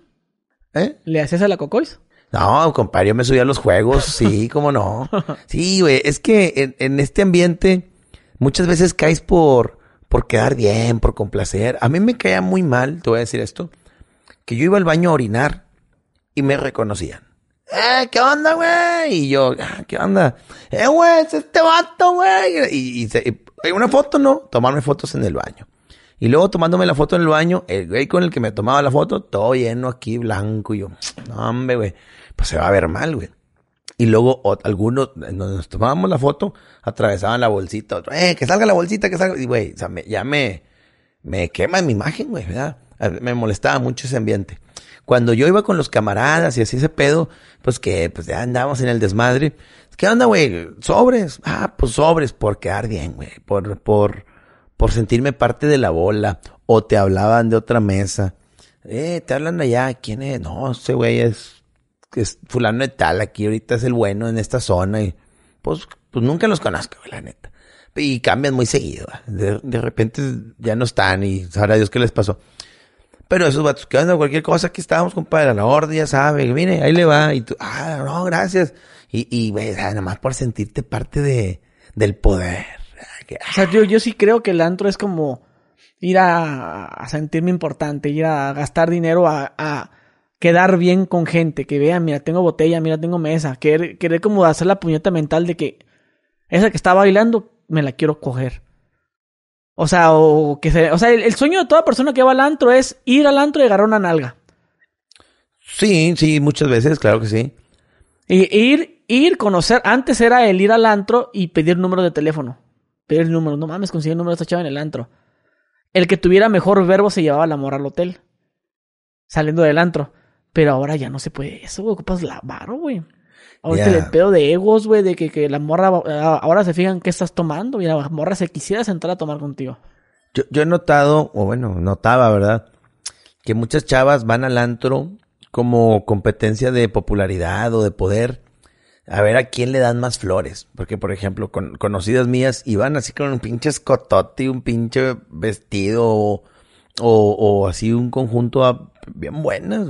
¿Eh? ¿Le hacías a la cocois? No, compadre, yo me subía a los juegos, sí, (laughs) cómo no. Sí, güey, es que en, en, este ambiente muchas veces caes por, por quedar bien, por complacer. A mí me caía muy mal, te voy a decir esto, que yo iba al baño a orinar y me reconocían eh, ¿qué onda, güey? Y yo, ah, ¿qué onda? Eh, güey, es este vato, güey. Y, una foto, ¿no? Tomarme fotos en el baño. Y luego tomándome la foto en el baño, el güey con el que me tomaba la foto, todo lleno aquí, blanco. Y yo, no, hombre, güey, pues se va a ver mal, güey. Y luego algunos, donde nos tomábamos la foto, atravesaban la bolsita. Otro, eh, que salga la bolsita, que salga. Y, güey, ya me, me quema mi imagen, güey. Me molestaba mucho ese ambiente. Cuando yo iba con los camaradas y así ese pedo, pues que pues ya andábamos en el desmadre. ¿Qué onda, güey? Sobres. Ah, pues sobres por quedar bien, güey. Por, por, por sentirme parte de la bola. O te hablaban de otra mesa. Eh, te hablan allá. ¿Quién es? No, ese güey es, es fulano de tal. Aquí ahorita es el bueno en esta zona. Y pues, pues nunca los conozco, la neta. Y cambian muy seguido. De, de repente ya no están y sabrá Dios qué les pasó. Pero esos vatos que andan cualquier cosa, aquí estábamos, compadre, a la orden, ya sabe, mire, ahí le va, y tú, ah, no, gracias. Y, y, güey, nada más por sentirte parte de, del poder. O sea, yo, yo sí creo que el antro es como ir a, a sentirme importante, ir a gastar dinero, a, a, quedar bien con gente, que vean, mira, tengo botella, mira, tengo mesa, querer, querer como hacer la puñeta mental de que esa que está bailando, me la quiero coger. O sea, o que se, o sea, el, sueño de toda persona que va al antro es ir al antro y agarrar una nalga. Sí, sí, muchas veces, claro que sí. Y ir, ir, conocer, antes era el ir al antro y pedir número de teléfono. Pedir el número, no mames, conseguir el número de esta chava en el antro. el que tuviera mejor verbo se llevaba la morra al hotel. Saliendo del antro. Pero ahora ya no se puede eso, güey. Ocupas la varo, güey. Ahorita el pedo de egos, güey, de que, que, la morra ahora se fijan qué estás tomando y la morra se quisiera sentar a tomar contigo. Yo, yo he notado, o bueno, notaba, ¿verdad? Que muchas chavas van al antro como competencia de popularidad o de poder a ver a quién le dan más flores. Porque, por ejemplo, con, conocidas mías iban así con un pinche escotote y un pinche vestido o, o, así un conjunto bien buenas,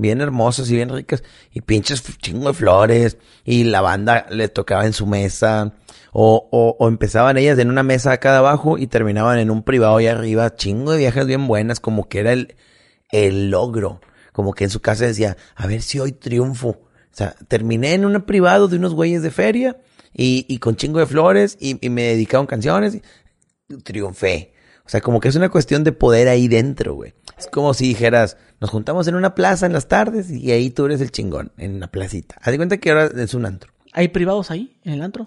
bien hermosas y bien ricas. Y pinches chingo de flores. Y la banda le tocaba en su mesa. O, o, o empezaban ellas en una mesa acá abajo y terminaban en un privado ahí arriba. Chingo de viejas bien buenas, como que era el, el logro. Como que en su casa decía, a ver si hoy triunfo o sea, terminé en un privado de unos güeyes de feria y, y con chingo de flores y, y me dedicaron canciones y triunfé. O sea, como que es una cuestión de poder ahí dentro, güey. Es como si dijeras, nos juntamos en una plaza en las tardes y ahí tú eres el chingón, en la placita. Haz de cuenta que ahora es un antro. ¿Hay privados ahí, en el antro?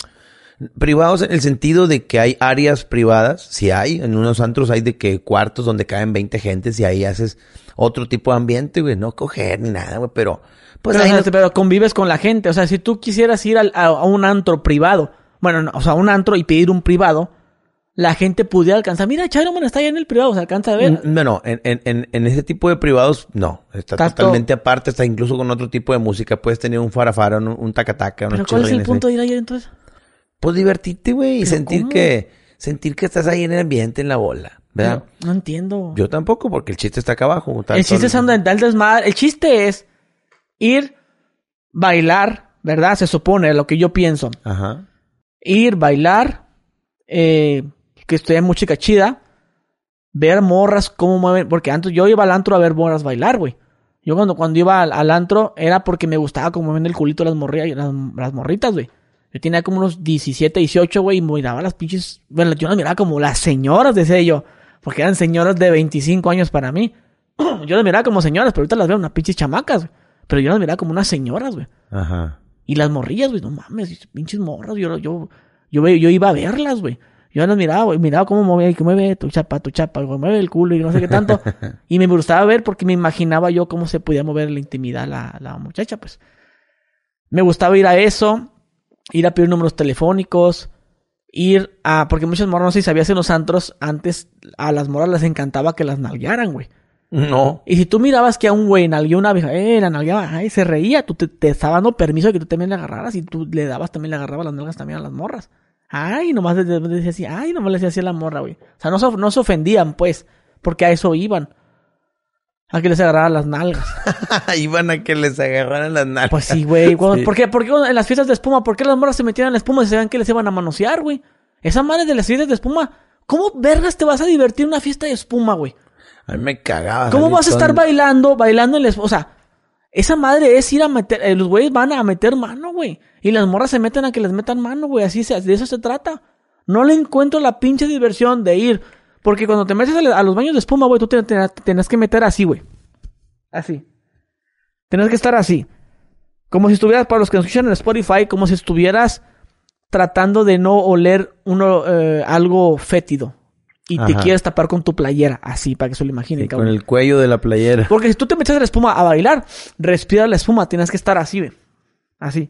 Privados en el sentido de que hay áreas privadas, si hay, en unos antros hay de que cuartos donde caen 20 gentes y ahí haces otro tipo de ambiente, güey, no coger ni nada, güey, pero pues pero, convives con la gente. O sea, si tú quisieras ir a, un antro privado, bueno, o sea, un antro y pedir un privado, la gente pudiera alcanzar. Mira, Chiroman está allá en el privado, se alcanza a ver. No, en, en, en, ese tipo de privados, no. Está totalmente aparte, está incluso con otro tipo de música. Puedes tener un farafara, un, un tacataca, ¿Pero cuál es el punto de ir allá entonces? Pues divertirte, güey, y sentir que, sentir que estás ahí en el ambiente, en la bola. ¿verdad? No, entiendo. Yo tampoco, porque el chiste está acá abajo. El chiste es andar desmadre. El chiste es ir, bailar, ¿verdad? Se supone lo que yo pienso. Ajá. Ir, bailar, eh, que estoy en música chida, ver morras cómo mueven, porque antes yo iba al antro a ver morras bailar, güey. Yo cuando, cuando iba al, antro era porque me gustaba cómo mueven el culito las, morrillas, las, las morritas, güey. Yo tenía como unos 17, 18, güey, y miraba las pinches. Bueno, yo las miraba como las señoras, decía yo. Porque eran señoras de 25 años para mí. (clears throat) yo las miraba como señoras, pero ahorita las veo unas pinches chamacas, güey. Pero yo las miraba como unas señoras, güey. Ajá. Y las morrillas, güey, no mames, pinches morras. Yo, yo, yo, yo iba a verlas, güey. Yo las miraba, güey, miraba cómo mueve, que mueve tu chapa, tu chapa, güey, mueve el culo y no sé qué tanto. (laughs) y me gustaba ver porque me imaginaba yo cómo se podía mover la intimidad la, la muchacha, pues. Me gustaba ir a eso, ir a pedir números telefónicos, ir a, porque muchas morras, no sé si sabías en los antros, antes a las morras les encantaba que las nalguearan, güey. No. Y si tú mirabas que a un güey nalgueó una vieja, eh, la nalgueaba, ay, se reía, tú te, te estaba dando permiso de que tú también le agarraras y tú le dabas también, le agarrabas las nalgas también a las morras. Ay, nomás le decía así, ay, nomás le decía así a la morra, güey. O sea, no, no se ofendían, pues, porque a eso iban. A que les agarraran las nalgas. (laughs) iban a que les agarraran las nalgas. Pues sí, güey. ¿Por qué? Porque en las fiestas de espuma, ¿por qué las morras se metían en la espuma y se veían que les iban a manosear, güey? Esa madre de las fiestas de espuma, ¿cómo vergas te vas a divertir en una fiesta de espuma, güey? A mí me cagaba. ¿Cómo vas a estar bailando, bailando en la O sea, esa madre es ir a meter, eh, los güeyes van a meter mano, güey. Y las morras se meten a que les metan mano, güey. Así se, de eso se trata. No le encuentro la pinche diversión de ir. Porque cuando te metes a, los baños de espuma, güey, tú te, tienes que meter así, güey. Así. Tienes que estar así. Como si estuvieras, para los que nos escuchan en Spotify, como si estuvieras tratando de no oler uno eh, algo fétido y te quieres tapar con tu playera, así, para que se lo imaginen. con el cuello de la playera. Porque si tú te metes la espuma a bailar, respira la espuma, tienes que estar así, ve. Así.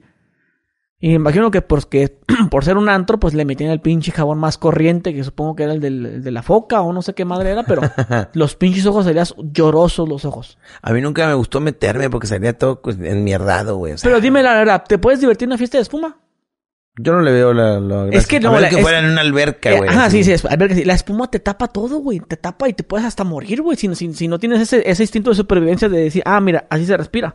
Y me imagino que porque, (clears throat) por ser un antro, pues le metían el pinche jabón más corriente, que supongo que era el, de la foca o no sé qué madre era, pero (laughs) los pinches ojos serían llorosos los ojos. A mí nunca me gustó meterme porque salía todo pues, enmierdado, güey. pero dime la verdad, ¿te puedes divertir en una fiesta de espuma? Yo no le veo la, Es que no, la, que fuera en una alberca, eh, güey. ajá, sí, sí, alberca, La espuma te tapa todo, güey. Te tapa y te puedes hasta morir, güey. Si, si, no tienes ese, ese instinto de supervivencia de decir, ah, mira, así se respira.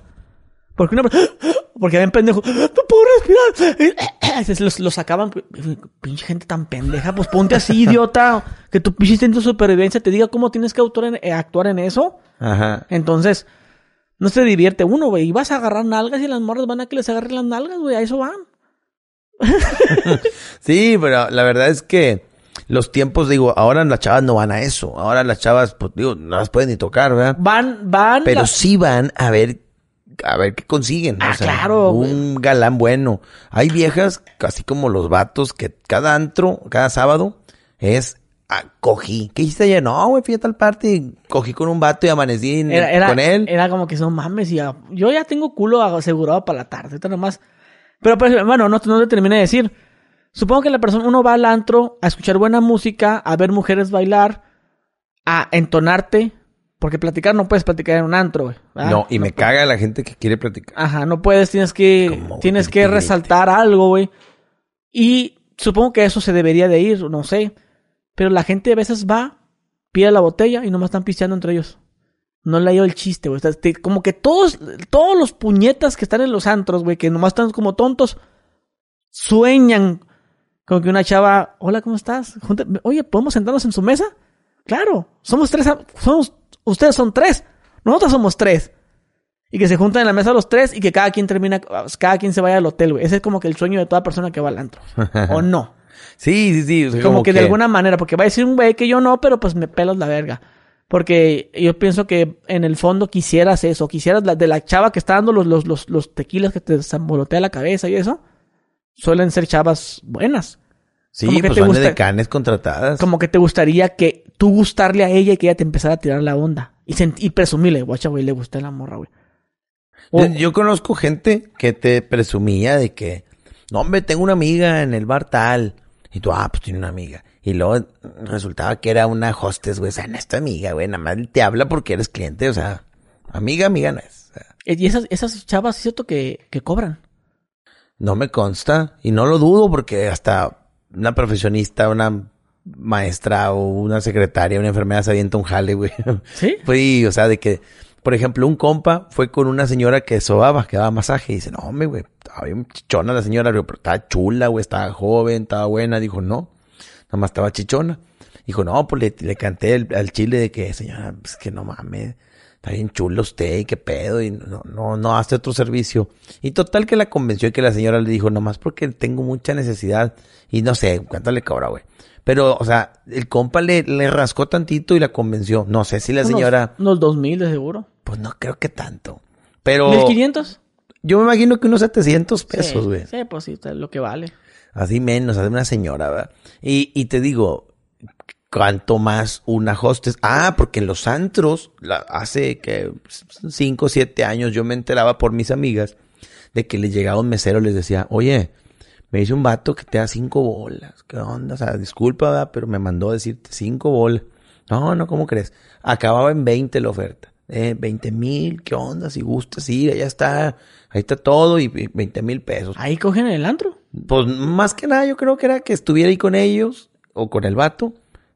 Porque una (gasps) porque ven pendejo, no puedo respirar. (clears throat) Los, los sacaban, pinche gente tan pendeja, pues ponte así, (laughs) idiota. Que tu pinche instinto de supervivencia te diga cómo tienes que actuar en, eh, actuar en eso. Ajá. Entonces, no se divierte uno, güey. Y vas a agarrar nalgas y las morras van a que les agarren las nalgas, güey. A eso van. (laughs) sí, pero la verdad es que los tiempos, digo, ahora las chavas no van a eso. Ahora las chavas, pues digo, no las pueden ni tocar, ¿verdad? Van, van. Pero sí van a ver, a ver qué consiguen. Ah, claro. Un galán bueno. Hay viejas, así como los vatos, que cada antro, cada sábado, es ah, cogí. ¿Qué hiciste ayer? No, güey, fui a tal parte cogí con un vato y amanecí con él. Era como que son mames y yo ya tengo culo asegurado para la tarde, ahorita nomás. Pero, pues, bueno, no, no te terminé de decir. Supongo que la persona, uno va al antro a escuchar buena música, a ver mujeres bailar, a entonarte, porque platicar no puedes platicar en un antro, güey. No, y me caga la gente que quiere platicar. Ajá, no puedes, tienes que, tienes que resaltar algo, güey. Y supongo que eso se debería de ir, no sé. Pero la gente a veces va, pide la botella y nomás están pisteando entre ellos. No le dio el chiste, güey. Como que todos, todos los puñetas que están en los antros, güey, que nomás están como tontos, sueñan con que una chava, hola, ¿cómo estás? Oye, ¿podemos sentarnos en su mesa? Claro, somos tres, somos ustedes son tres, nosotros somos tres. Y que se juntan en la mesa los tres y que cada quien termina, cada quien se vaya al hotel, güey. Ese es como que el sueño de toda persona que va al antro. ¿O no? (laughs) Sí, sí, sí. como, que, de alguna manera, porque va a decir un güey que yo no, pero pues me pelas la verga. Porque yo pienso que en el fondo quisieras eso, quisieras la, de la chava que está dando los, los, los, los tequilas que te zambolotea la cabeza y eso. Suelen ser chavas buenas. Sí, como que pues te gusta, de canes contratadas. Como que te gustaría que tú gustarle a ella y que ella te empezara a tirar la onda. Y, y presumirle, guacha, güey, le gusta la morra, güey. Yo conozco gente que te presumía de que, no, hombre, tengo una amiga en el bar tal. Y tú, ah, pues tiene una amiga. Y luego resultaba que era una hostess, güey. O sea, no es tu amiga, güey. Nada más te habla porque eres cliente. O sea, amiga, amiga no es. Y esas, esas chavas, es cierto que, que cobran. No me consta. Y no lo dudo porque hasta una profesionista, una maestra o una secretaria, una enfermera se avienta un jale, güey. ¿Sí? (laughs) Fue, o sea, de que, por ejemplo, un compa fue con una señora que sobaba, que daba masaje, y dice, no, hombre, güey, estaba bien chichona la señora, pero estaba chula, güey, estaba joven, estaba buena. Dijo, no, nada más estaba chichona. Dijo, no, pues le, canté al chile de que, señora, pues que no mames, está bien chulo usted, y qué pedo, y no, no, no hace otro servicio. Y total que la convenció y que la señora le dijo, nomás porque tengo mucha necesidad, y no sé, cuánto le cobra, güey. Pero, o sea, el compa le, le rascó tantito y la convenció. No sé si la señora... Unos dos mil de seguro. Pues no creo que tanto. Pero... ¿Mil quinientos? Yo me imagino que unos 700 pesos, güey. Sí, pues sí, lo que vale. Así menos, de una señora, ¿verdad? Y, y te digo, cuanto más una hostess. Ah, porque en los antros, hace que cinco o siete años yo me enteraba por mis amigas de que le llegaba un mesero y les decía, oye, me dice un vato que te da cinco bolas. ¿Qué onda? O sea, disculpa, pero me mandó a decirte cinco bolas. No, no, ¿cómo crees? Acababa en 20 la oferta. Eh, 20 mil, ¿qué onda? Si gustas, sí, ya está, ahí está todo y 20 mil pesos. ¿Ahí cogen el antro? Pues más que nada yo creo que era que estuviera ahí con ellos o con el vato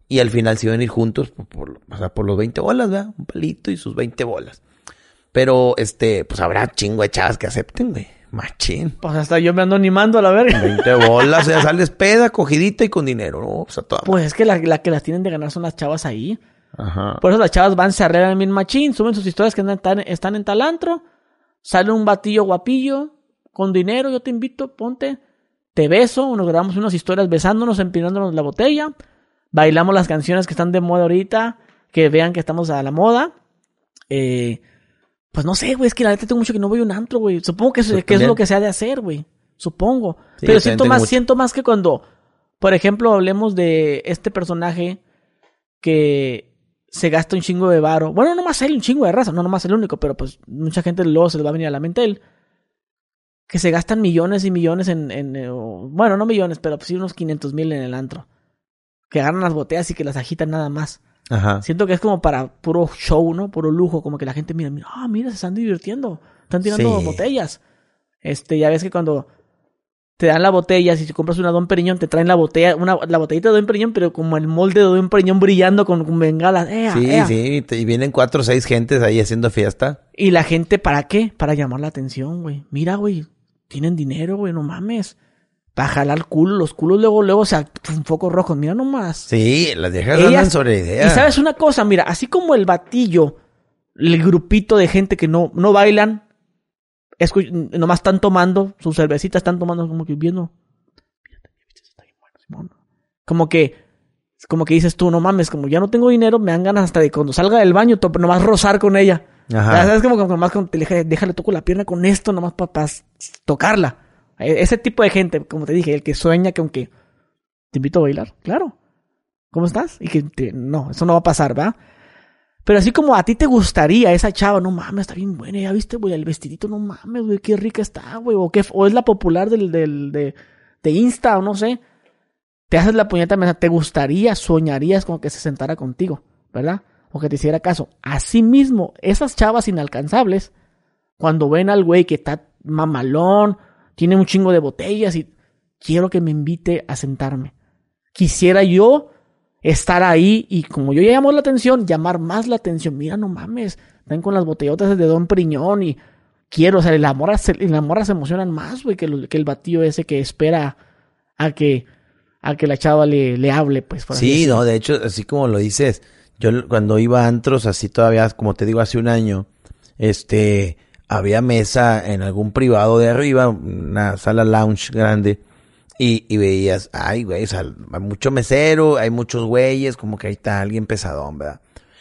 y al final se iban a ir juntos por, o sea, por los 20 bolas, ¿verdad? Un palito y sus 20 bolas. Pero, este, pues habrá chingo de chavas que acepten, güey. Machín. Pues hasta yo me ando animando a la verga. 20 bolas, ya (laughs) sales peda, cogidita y con dinero, ¿no? O sea, toda pues es que la, que las tienen de ganar son las chavas ahí. Ajá. Por eso las chavas van, se arreglan bien machín, suben sus historias que están, están en talantro, sale un batillo guapillo, con dinero, yo te invito, ponte, te beso, nos grabamos unas historias besándonos, empinándonos la botella, bailamos las canciones que están de moda ahorita, que vean que estamos a la moda. Eh, pues no sé, güey, es que la neta tengo mucho que no voy a un antro, güey. Supongo que, es, que es lo que se ha de hacer, güey. Supongo. Pero siento más, siento más que cuando, por ejemplo, hablemos de este personaje que se gasta un chingo de varo. Bueno, no más él, un chingo de raza, no nomás el único, pero pues mucha gente luego se le va a venir a la mente él. Que se gastan millones y millones en, en eh, bueno, no millones, pero pues sí unos 500 mil en el antro que agarran las botellas y que las agitan nada más. Ajá. Siento que es como para puro show, ¿no? Puro lujo, como que la gente mira, mira, ah, mira, se están divirtiendo, están tirando botellas. Este, ya ves que cuando te dan la botella, si compras una Don Periñón, te traen la botella, una, la botellita de Don Periñón, pero como el molde de Don Periñón brillando con, con bengalas. sí, sí, y vienen cuatro o seis gentes ahí haciendo fiesta. Y la gente, ¿para qué? Para llamar la atención, güey. Mira, güey, tienen dinero, güey, no mames para jalar culo. Los culos luego, luego se un foco rojo. Mira nomás. Sí, las viejas andan sobre idea. Y sabes una cosa, mira, así como el batillo, el grupito de gente que no, no bailan, nomás están tomando sus cervecitas, están tomando como que viendo. Como que, como que dices tú, no mames, como ya no tengo dinero, me dan ganas hasta de cuando salga del baño, nomás rozar con ella. Ajá. ¿Sabes? Como que nomás te déjale, toco la pierna con esto, nomás para tocarla. E-, ese tipo de gente, como te dije, el que sueña que aunque te invito a bailar, claro. ¿Cómo estás? Y que no, eso no va a pasar, ¿va? Pero así como a ti te gustaría esa chava, no mames, está bien buena, ya viste, güey, el vestidito, no mames, güey, qué rica está, güey, o, o es la popular del, del, de, de Insta, o no sé. Te haces la puñeta te gustaría, soñarías con que se sentara contigo, ¿verdad? O que te hiciera caso. Asimismo, esas chavas inalcanzables, cuando ven al güey que está mamalón, tiene un chingo de botellas y quiero que me invite a sentarme. Quisiera yo estar ahí y como yo ya llamo la atención, llamar más la atención. Mira, no mames, ven con las botellotas de Don Priñón y quiero, o sea, las morras, las morras se emocionan más, güey, que, el, que el batillo ese que espera a que, a que la chava le, le hable, pues. sí, no, de hecho, así como lo dices, yo cuando iba a antros, así todavía, como te digo, hace un año, este, había mesa en algún privado de arriba, una sala lounge grande, y, y veías, ay, güey, hay mucho mesero, hay muchos güeyes, como que ahí está alguien pesadón, ¿verdad?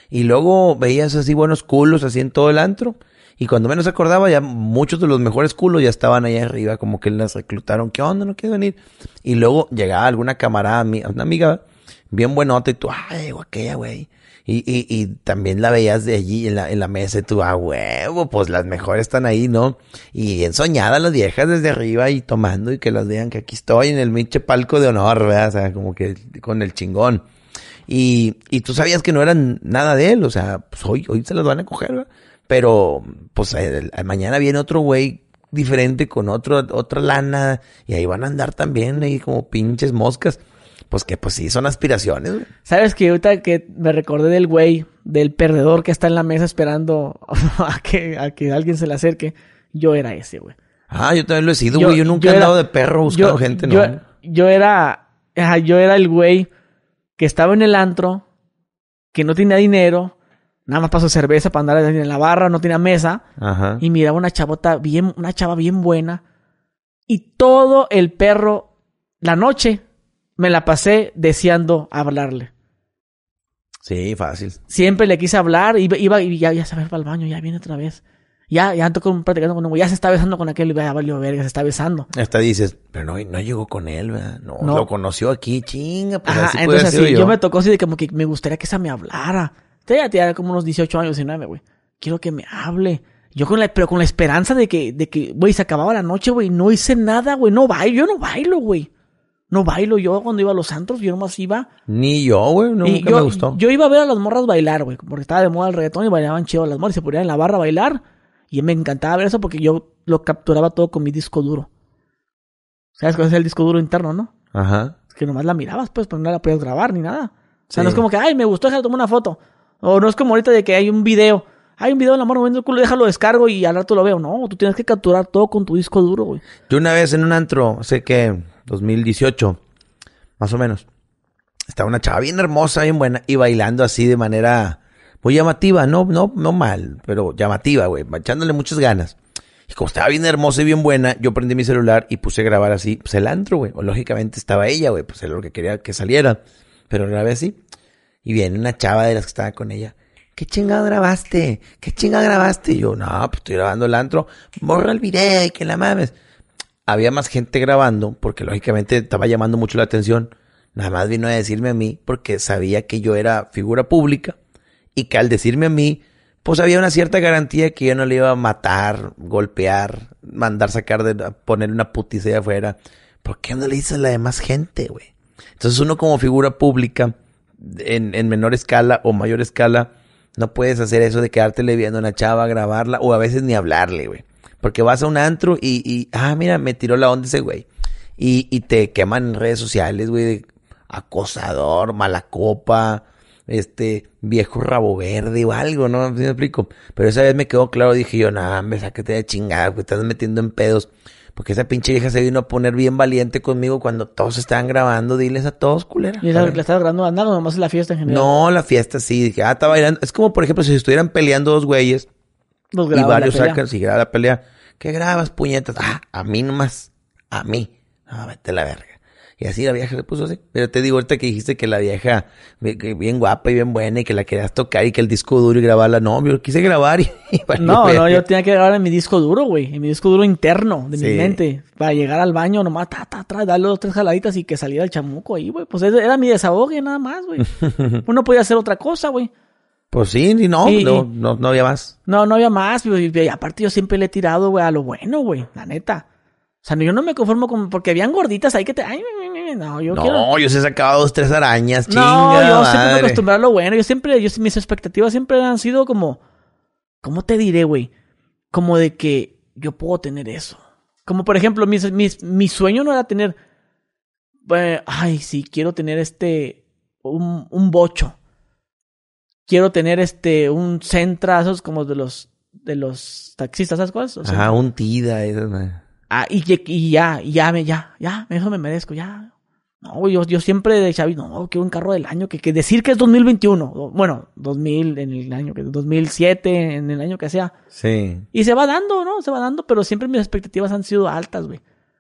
Y luego veías así buenos culos así en todo el antro. Y cuando menos acordaba, ya muchos de los mejores culos ya estaban ahí arriba, como que las reclutaron. ¿Qué onda? ¿No quiere venir? Y luego llegaba alguna camarada, una amiga bien buenota, y tú, ay, aquella, güey. Y, y, y también la veías de allí en la, en la mesa y tú, ah, huevo, pues las mejores están ahí, ¿no? Y bien soñadas las viejas desde arriba y tomando y que las vean que aquí estoy en el minche palco de honor, ¿verdad? O sea, como que con el chingón. Y, y tú sabías que no eran nada de él, o sea, pues hoy, hoy se las van a coger, ¿verdad? Pero, pues mañana viene otro güey diferente con otro, otra lana y ahí van a andar también ahí como pinches moscas. Pues que pues sí, son aspiraciones, güey. ¿Sabes que ahorita que me recordé del güey, del perdedor que está en la mesa esperando (laughs) a que, a que alguien se le acerque? Yo era ese, güey. Ah, yo también lo he sido, güey. Yo, nunca he andado de perro buscando gente, ¿no? Yo, yo era, yo era el güey que estaba en el antro, que no tenía dinero, nada más pasó cerveza para andar en la barra, no tenía mesa, Ajá. y miraba una chabota bien, una chava bien buena, y todo el perro, la noche, me la pasé deseando hablarle. Sí, fácil. Siempre le quise hablar, iba, iba y ya, ya se va para el baño, ya viene otra vez. Ya, ya tocó un practicando con un ya se está besando con aquel, ya valió verga, se está besando. Hasta dices, pero no, no llegó con él, ¿verdad? No, lo conoció aquí, chinga, pues Ajá, entonces así, yo. me tocó así de como que me gustaría que esa me hablara. Ya tenía como unos 18 años, 19, güey. Quiero que me hable. Yo con la, pero con la esperanza de que, de que, güey, se acababa la noche, güey, no hice nada, güey, no bailo, yo no bailo, güey. No bailo yo cuando iba a los santos, yo nomás iba. Ni yo, güey, nunca me gustó. Yo iba a ver a las morras bailar, güey, porque estaba de moda el reggaetón y bailaban chido las morras, se ponían en la barra a bailar. Y me encantaba ver eso porque yo lo capturaba todo con mi disco duro. ¿Sabes cuál es el disco duro interno, no? Ajá. Es que nomás la mirabas, pues, pero no la podías grabar ni nada. O sea, no es como que, ay, me gustó, déjame tomar una foto. O no es como ahorita de que hay un video. Hay un video de la morra moviendo el culo, déjalo descargo y al rato lo veo. No, tú tienes que capturar todo con tu disco duro, güey. Yo una vez en un antro, sé que 2018 más o menos. Estaba una chava bien hermosa, bien buena, y bailando así de manera muy llamativa, no, no, no mal, pero llamativa, güey, echándole muchas ganas. Y como estaba bien hermosa y bien buena, yo prendí mi celular y puse a grabar así, pues el antro, güey. O lógicamente estaba ella, güey, pues era lo que quería que saliera. Pero grabé así. Y viene una chava de las que estaba con ella. ¿Qué chingada grabaste? ¿Qué chingada grabaste? Y yo, no, pues estoy grabando el antro. Borra el video y que la mames había más gente grabando, porque lógicamente estaba llamando mucho la atención. Nada más vino a decirme a mí, porque sabía que yo era figura pública y que al decirme a mí, pues había una cierta garantía que yo no le iba a matar, golpear, mandar sacar de, poner una puticia afuera. ¿Por qué no le dices a la demás gente, güey? Entonces uno como figura pública, en, en menor escala o mayor escala, no puedes hacer eso de quedártele viendo a una chava, grabarla o a veces ni hablarle, güey. Porque vas a un antro y, y ah, mira, me tiró la onda ese güey. Y, y te queman en redes sociales, güey, acosador, mala copa, este, viejo rabo verde o algo, ¿no? me explico? Pero esa vez me quedó claro, dije yo, nah, me sáquete de chingada, güey, estás metiendo en pedos. Porque esa pinche vieja se vino a poner bien valiente conmigo cuando todos estaban grabando. Diles a todos, culera. ¿Y la, la estabas grabando andando nomás la fiesta en general? No, la fiesta sí. Dije, ah, está bailando. Es como, por ejemplo, si estuvieran peleando dos güeyes y varios sacan, si graba la pelea. ¿Qué grabas, puñetas? Ah, a mí nomás. A mí. Ah, vete la verga. Y así la vieja le puso así. Pero te digo ahorita que dijiste que la vieja, bien guapa y bien buena, y que la querías tocar y que el disco duro y grabarla. No, yo quise grabar y... (laughs) no, no, yo tenía que grabar en mi disco duro, güey. En mi disco duro interno de mi mente. Para llegar al baño nomás, ta, ta, ta, darle dos, tres jaladitas y que saliera el chamuco ahí, güey. Pues era mi desahogue nada más, güey. (laughs) Uno podía hacer otra cosa, güey. Pues sí, no, no, no, no, había más. No, no había más. Y, aparte yo siempre le he tirado, güey, a lo bueno, güey. La neta. O sea, yo no me conformo con... Porque habían gorditas ahí que te... Ay, no, yo no, yo se he sacado dos, tres arañas, No, yo siempre me acostumbrado a lo bueno. Yo siempre... Yo, mis expectativas siempre han sido como... ¿Cómo te diré, güey? Como de que yo puedo tener eso. Como por ejemplo, mis, mis, mi sueño no era tener... Eh, ay, sí, quiero tener este... Un, un bocho. Quiero tener este... Un centra, esos como de los... De los taxistas, ¿sabes cosas? Ajá, un tida. Eso, Ah, y, y ya, y ya, ya, ya, eso me merezco, ya. No, yo, yo siempre de Xavi, no, quiero un carro del año, que, que decir que es 2021, bueno, 2000 en el año que 2007, en el año que sea. Sí. Y se va dando, ¿no? Se va dando, pero siempre mis expectativas han sido altas, güey.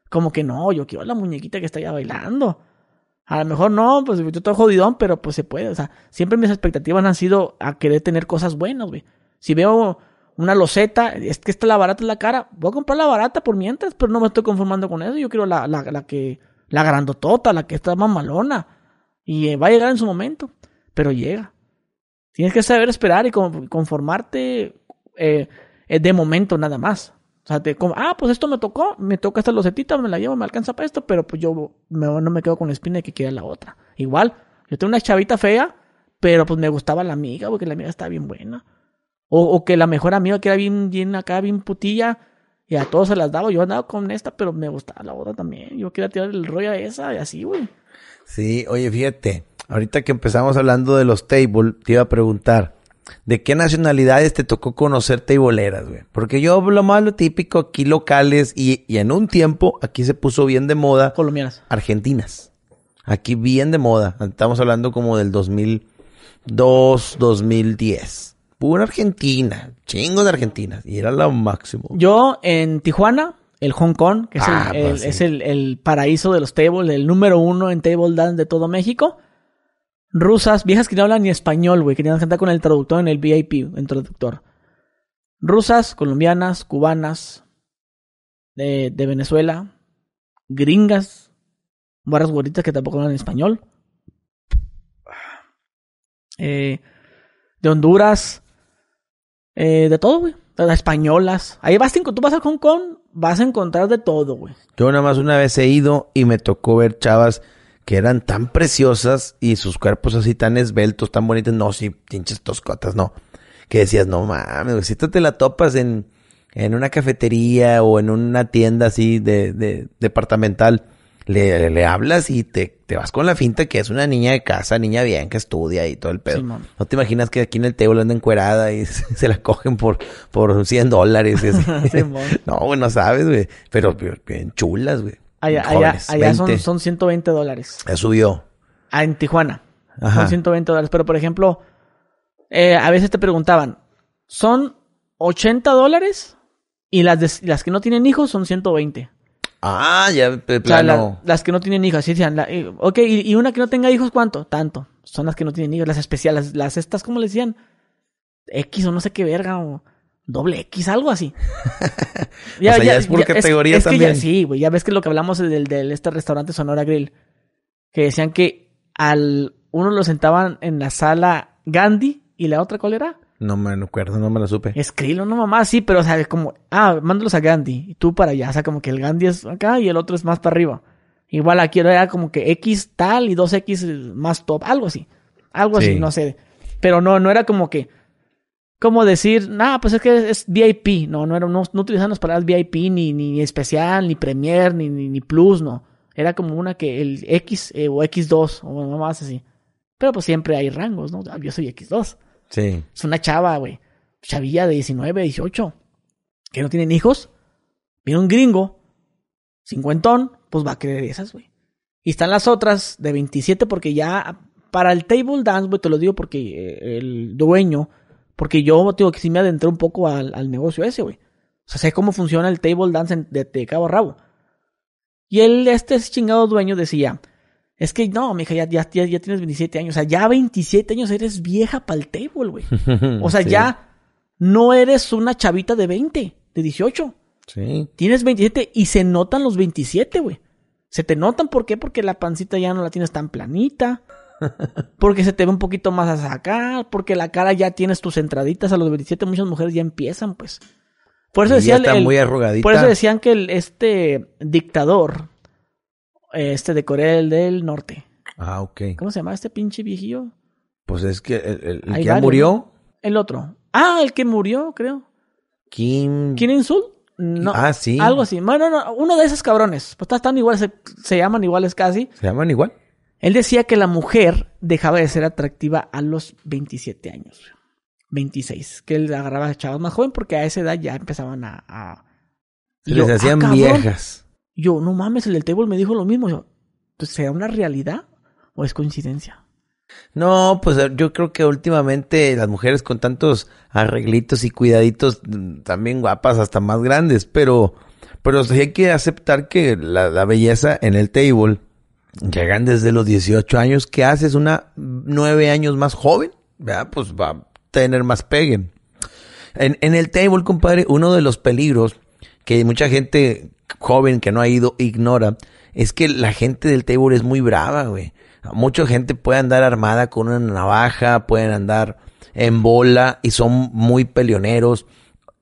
Como que no, yo quiero la muñequita que está ya bailando. A lo mejor no, pues yo estoy jodidón, pero pues se puede. O sea, siempre mis expectativas han sido a querer tener cosas buenas, güey. Si veo una loseta, es que esta la barata es la cara, voy a comprar la barata por mientras, pero no me estoy conformando con eso, yo quiero la, la, la que, la grandotota, la que está más malona, y eh, va a llegar en su momento, pero llega. Tienes que saber esperar y conformarte eh, eh, de momento nada más. O sea, te, como, ah, pues esto me tocó, me toca esta losetita, me la llevo, me alcanza para esto, pero pues yo no me quedo con la espina de que quiera la otra. Igual, yo tengo una chavita fea, pero pues me gustaba la amiga, porque la amiga estaba bien buena. O, que la mejor amiga que era bien, bien acá, bien putilla, y a todos se las daba. Yo andaba con esta, pero me gustaba la otra también. Yo quería tirar el rollo a esa y así, güey. Sí, oye, fíjate, ahorita que empezamos hablando de los table, te iba a preguntar, ¿de qué nacionalidades te tocó conocer tableeras, güey? Porque yo lo más lo típico aquí locales y, y en un tiempo aquí se puso bien de moda. Colombianas. Argentinas. Aquí bien de moda. Estamos hablando como del 2002, 2010 pura Argentina, chingo de Argentinas, y era lo máximo. Yo en Tijuana, el Hong Kong, que es, el, ah, pues es el, paraíso de los tables, el número uno en table dance de todo México. Rusas, viejas que no hablan ni español, güey, querían cantar con el traductor en el VIP, en traductor. Rusas, colombianas, cubanas, de, de Venezuela, gringas, barras gorditas que tampoco hablan español. Eh, de Honduras, eh, de todo, güey. Las españolas. Ahí vas, tú vas a Hong Kong, vas a encontrar de todo, güey. Yo nada más una vez he ido y me tocó ver chavas que eran tan preciosas y sus cuerpos así tan esbeltos, tan bonitos. No, sí, pinches toscotas, no. Que decías, no mames, si tú te la topas en, en una cafetería o en una tienda así de, de departamental le, le, hablas y te, te, vas con la finta que es una niña de casa, niña bien, que estudia y todo el pedo. no te imaginas que aquí en el table anda encuerada y (laughs) se, la cogen por, por 100 dólares. (laughs) (laughs) no, güey, no sabes, güey. Pero bien chulas, güey. Allá, allá, allá son, son 120 dólares. Ya subió. Ah, en Tijuana. Son 120 dólares. Pero, por ejemplo, eh, a veces te preguntaban, ¿son 80 dólares? Y las, las que no tienen hijos son 120. Ah, ya, de plano. las que no tienen hijos, sí, decían, eh, ok, ¿y, una que no tenga hijos cuánto? Tanto. Son las que no tienen hijos, las especiales, las, estas, ¿cómo le decían? X o no sé qué verga, o doble X, algo así. (laughs) ya, o sea, ya, es por categoría también. sí, güey, ya ves que lo que hablamos del, del este restaurante Sonora Grill, que decían que al uno lo sentaban en la sala Gandhi y la otra, ¿cuál era? No me acuerdo, no me lo supe. Escrilo, no mamá, sí, pero o sea, como, ah, mándalos a Gandhi y tú para allá, o sea, como que el Gandhi es acá y el otro es más para arriba. Igual aquí era como que X tal y 2X más top, algo así. Algo así, no sé. Pero no, no era como que, como decir, nada, pues es que es VIP, no, no era, no, no utilizaban las palabras VIP, ni, ni especial, ni Premier, ni, ni, Plus, no. Era como una que el X eh, o X2 o más así. Pero pues siempre hay rangos, ¿no? Yo soy X2. Sí. Es una chava, güey. Chavilla de 19, 18. Que no tienen hijos. Viene un gringo. Cincuentón. Pues va a querer esas, güey. Y están las otras de 27 porque ya... Para el table dance, güey, te lo digo porque eh, el dueño... Porque yo, digo, que sí me adentré un poco al, negocio ese, güey. O sea, sé cómo funciona el table dance de, de cabo a rabo. Y él, este chingado dueño decía, Es que no, mija, ya, ya, ya, tienes 27 años. O sea, ya 27 años eres vieja para el table, güey. (laughs) O sea, ya no eres una chavita de 20, de 18. Sí. Tienes 27 y se notan los 27, güey. Se te notan, ¿por qué? Porque la pancita ya no la tienes tan planita. Porque se te ve un poquito más a sacar. Porque la cara ya tienes tus entraditas a los 27. Muchas mujeres ya empiezan, pues. Por eso decían. muy Por eso decían que el, este dictador, este de Corea del Norte. Ah, ok. ¿Cómo se llama este pinche viejillo? Pues es que el, que ya murió. El otro. Ah, el que murió, creo. Kim. ¿Quién Insul? No, ah, sí. Algo así. Bueno, no, uno de esos cabrones. Pues están iguales, se, llaman iguales casi. ¿Se llaman igual? Él decía que la mujer dejaba de ser atractiva a los 27 años. 26. Que él agarraba a chavos más joven porque a esa edad ya empezaban a. Se les hacían ah, viejas. Yo, no mames, el del table me dijo lo mismo. Yo, ¿será una realidad o es coincidencia? No, pues eh, yo creo que últimamente las mujeres con tantos arreglitos y cuidaditos, mm, también guapas, hasta más grandes, pero, pero sí hay que aceptar que la, belleza en el table llegan desde los 18 años. ¿Qué haces? Una nueve años más joven, ¿verdad? Pues va a tener más pegue. En, en el table, compadre, uno de los peligros que mucha gente joven que no ha ido ignora es que la gente del table es muy brava, güey. Mucha gente puede andar armada con una navaja, pueden andar en bola y son muy peleoneros.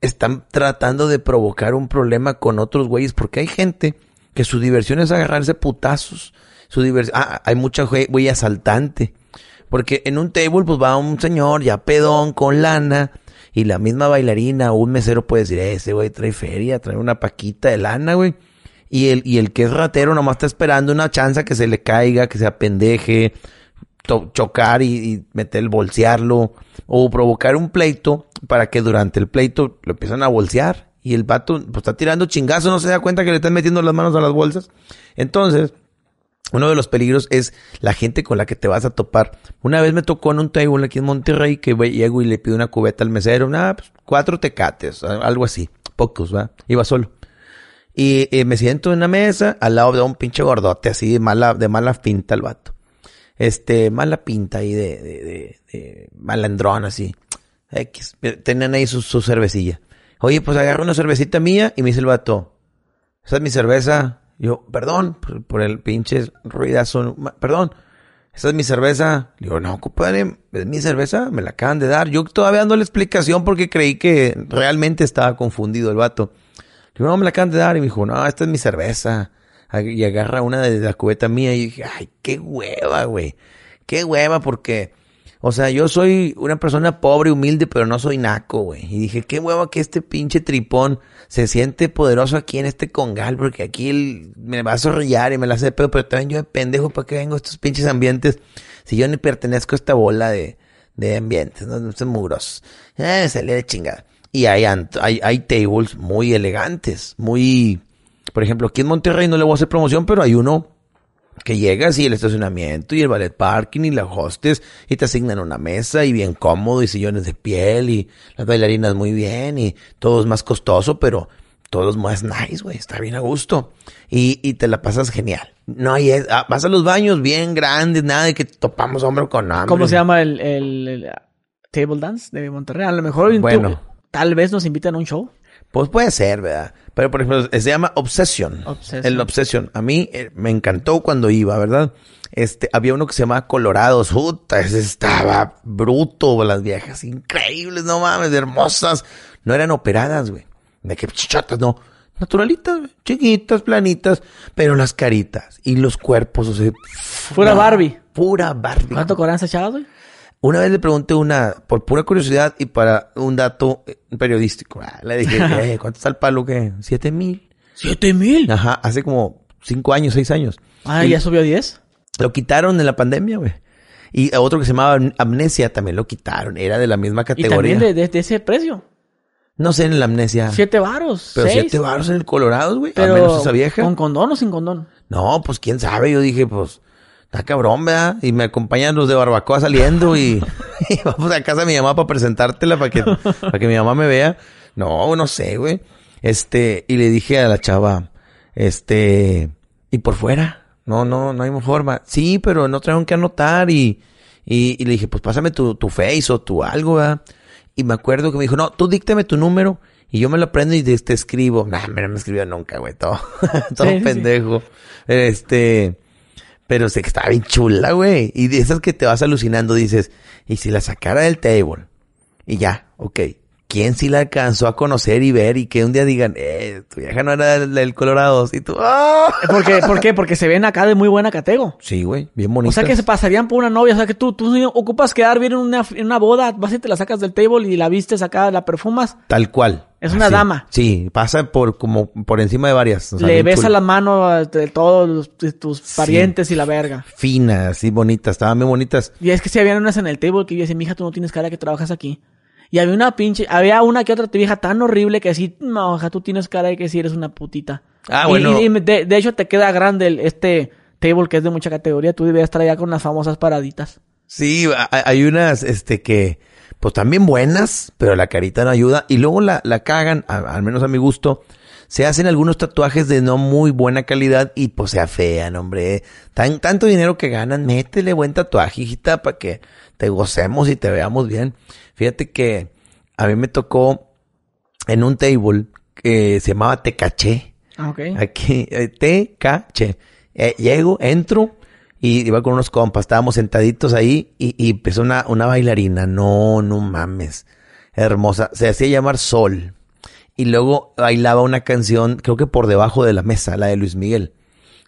Están tratando de provocar un problema con otros güeyes porque hay gente que su diversión es agarrarse putazos. Su diversión, ah, hay mucha güey asaltante. Porque en un table pues va un señor ya pedón con lana y la misma bailarina o un mesero puede decir, ese güey trae feria, trae una paquita de lana, güey. Y el, y el que es ratero nomás está esperando una chance que se le caiga, que se apendeje, chocar y, meter el bolsearlo, o provocar un pleito para que durante el pleito lo empiezan a bolsear. Y el vato pues, está tirando chingazo, no se da cuenta que le están metiendo las manos a las bolsas. Entonces, uno de los peligros es la gente con la que te vas a topar. Una vez me tocó en un table aquí en Monterrey que llego y le pido una cubeta al mesero, nada, pues, cuatro tecates, algo así, pocos, ¿va? Iba solo. Y, me siento en una mesa al lado de un pinche gordote, así de mala, de mala pinta el vato. Este, mala pinta ahí de, malandrón así. X. Tenían ahí su, cervecilla. Oye, pues agarro una cervecita mía y me dice el vato, esa es mi cerveza. Yo, perdón, por, el pinche ruidazo, perdón, esa es mi cerveza. Le digo, no, compadre, es mi cerveza, me la acaban de dar. Yo todavía dando la explicación porque creí que realmente estaba confundido el vato. Digo, no, me la acaban de dar. Y me dijo, no, esta es mi cerveza. Y agarra una de la cubeta mía y dije, ay, qué hueva, güey. Qué hueva porque, o sea, yo soy una persona pobre, humilde, pero no soy naco, güey. Y dije, qué hueva que este pinche tripón se siente poderoso aquí en este congal, porque aquí él me va a zorrillar y me la hace de pedo, pero también yo de pendejo, ¿para qué vengo a estos pinches ambientes? Si yo ni pertenezco a esta bola de, de ambientes, no, no son mugrosos. Eh, se le de chingada. Y hay, hay, hay tables muy elegantes, muy... Por ejemplo, aquí en Monterrey no le voy a hacer promoción, pero hay uno que llegas y el estacionamiento y el ballet parking y la hostes y te asignan una mesa y bien cómodo y sillones de piel y las bailarinas muy bien y todo es más costoso, pero todo es más nice, güey, está bien a gusto y, y te la pasas genial. No hay, ah, vas a los baños bien grandes, nada de que topamos hombro con hambre. ¿Cómo se llama el, el, table dance de Monterrey? A lo mejor bueno. Tal vez nos invitan a un show. Pues puede ser, ¿verdad? Pero por ejemplo, se llama Obsession. Obsession. El Obsession. A mí eh, me encantó cuando iba, ¿verdad? Este, había uno que se llamaba Colorado. Puta, ese estaba bruto, las viejas increíbles, no mames, hermosas. No eran operadas, güey. De que chichotas, no. Naturalitas, chiquitas, planitas, pero las caritas y los cuerpos, o sea. Pura Barbie. Pura Barbie. ¿Cuánto corazón echado, güey? Una vez le pregunté una, por pura curiosidad y para un dato eh, periodístico, ah, le dije, (laughs) eh, ¿cuánto está el palo que? ¿Siete mil? ¿Siete mil? Ajá, hace como cinco años, seis años. Ah, ¿ya subió a diez? Lo quitaron en la pandemia, güey. Y otro que se llamaba Amnesia también lo quitaron. Era de la misma categoría. ¿Y también de, ese precio? No sé, en la Amnesia. Siete varos. Pero siete varos en el Colorado, güey. Pero, menos esa vieja. ¿Con condón o sin condón? No, pues quién sabe. Yo dije, pues está cabrón, ¿verdad? Y me acompañan los de barbacoa saliendo (laughs) y, vamos a casa de mi mamá para presentártela para que, para que mi mamá me vea. No, no sé, güey. Este, y le dije a la chava, este, y por fuera, No, no, no hay forma. Sí, pero no trajeron que anotar y, y, le dije, pues pásame tu, tu face o tu algo, ¿verdad? Y me acuerdo que me dijo, no, tú díctame tu número y yo me lo aprendo y te, escribo. Nah, no me escribió nunca, güey, todo, (laughs) todo pendejo. Este, pero que estaba bien chula, güey. Y de esas que te vas alucinando dices, ¿y si la sacara del table? Y ya, ok. ¿Quién sí la alcanzó a conocer y ver y que un día digan, eh, tu vieja no era del, Colorado? Y tú, ¡ah! (laughs) ¿Por qué? ¿Por qué? Porque se ven acá de muy buena catego. Sí, güey, bien bonito. O sea que se pasarían por una novia. O sea que tú, tú ocupas quedar bien en una, en una boda, vas y te la sacas del table y la vistes acá, la perfumas. Tal cual. Es una dama. Sí, pasa por como por encima de varias. Le besa la mano de todos tus parientes y la verga. Finas y bonitas, estaban muy bonitas. Y es que si habían unas en el table que yo decía, mija, tú no tienes cara que trabajas aquí. Y había una pinche, había una que otra vieja tan horrible que así, no, tú tienes cara de que sí eres una putita. Ah, bueno. Y, de, hecho te queda grande el, este table que es de mucha categoría. Tú deberías estar allá con las famosas paraditas. Sí, hay unas, este, que, pues también buenas, pero la carita no ayuda. Y luego la, la cagan, al menos a mi gusto. Se hacen algunos tatuajes de no muy buena calidad y pues se afean, hombre. Tan, tanto dinero que ganan, métele buen tatuaje, hijita, para que te gocemos y te veamos bien. Fíjate que a mí me tocó en un table que se llamaba Tecaché. Ah, ok. Aquí, eh, Tecaché. Eh, llego, entro y iba con unos compas, estábamos sentaditos ahí y, y, empezó una, una bailarina. No, no mames. Hermosa. Se hacía llamar Sol. Y luego bailaba una canción, creo que por debajo de la mesa, la de Luis Miguel.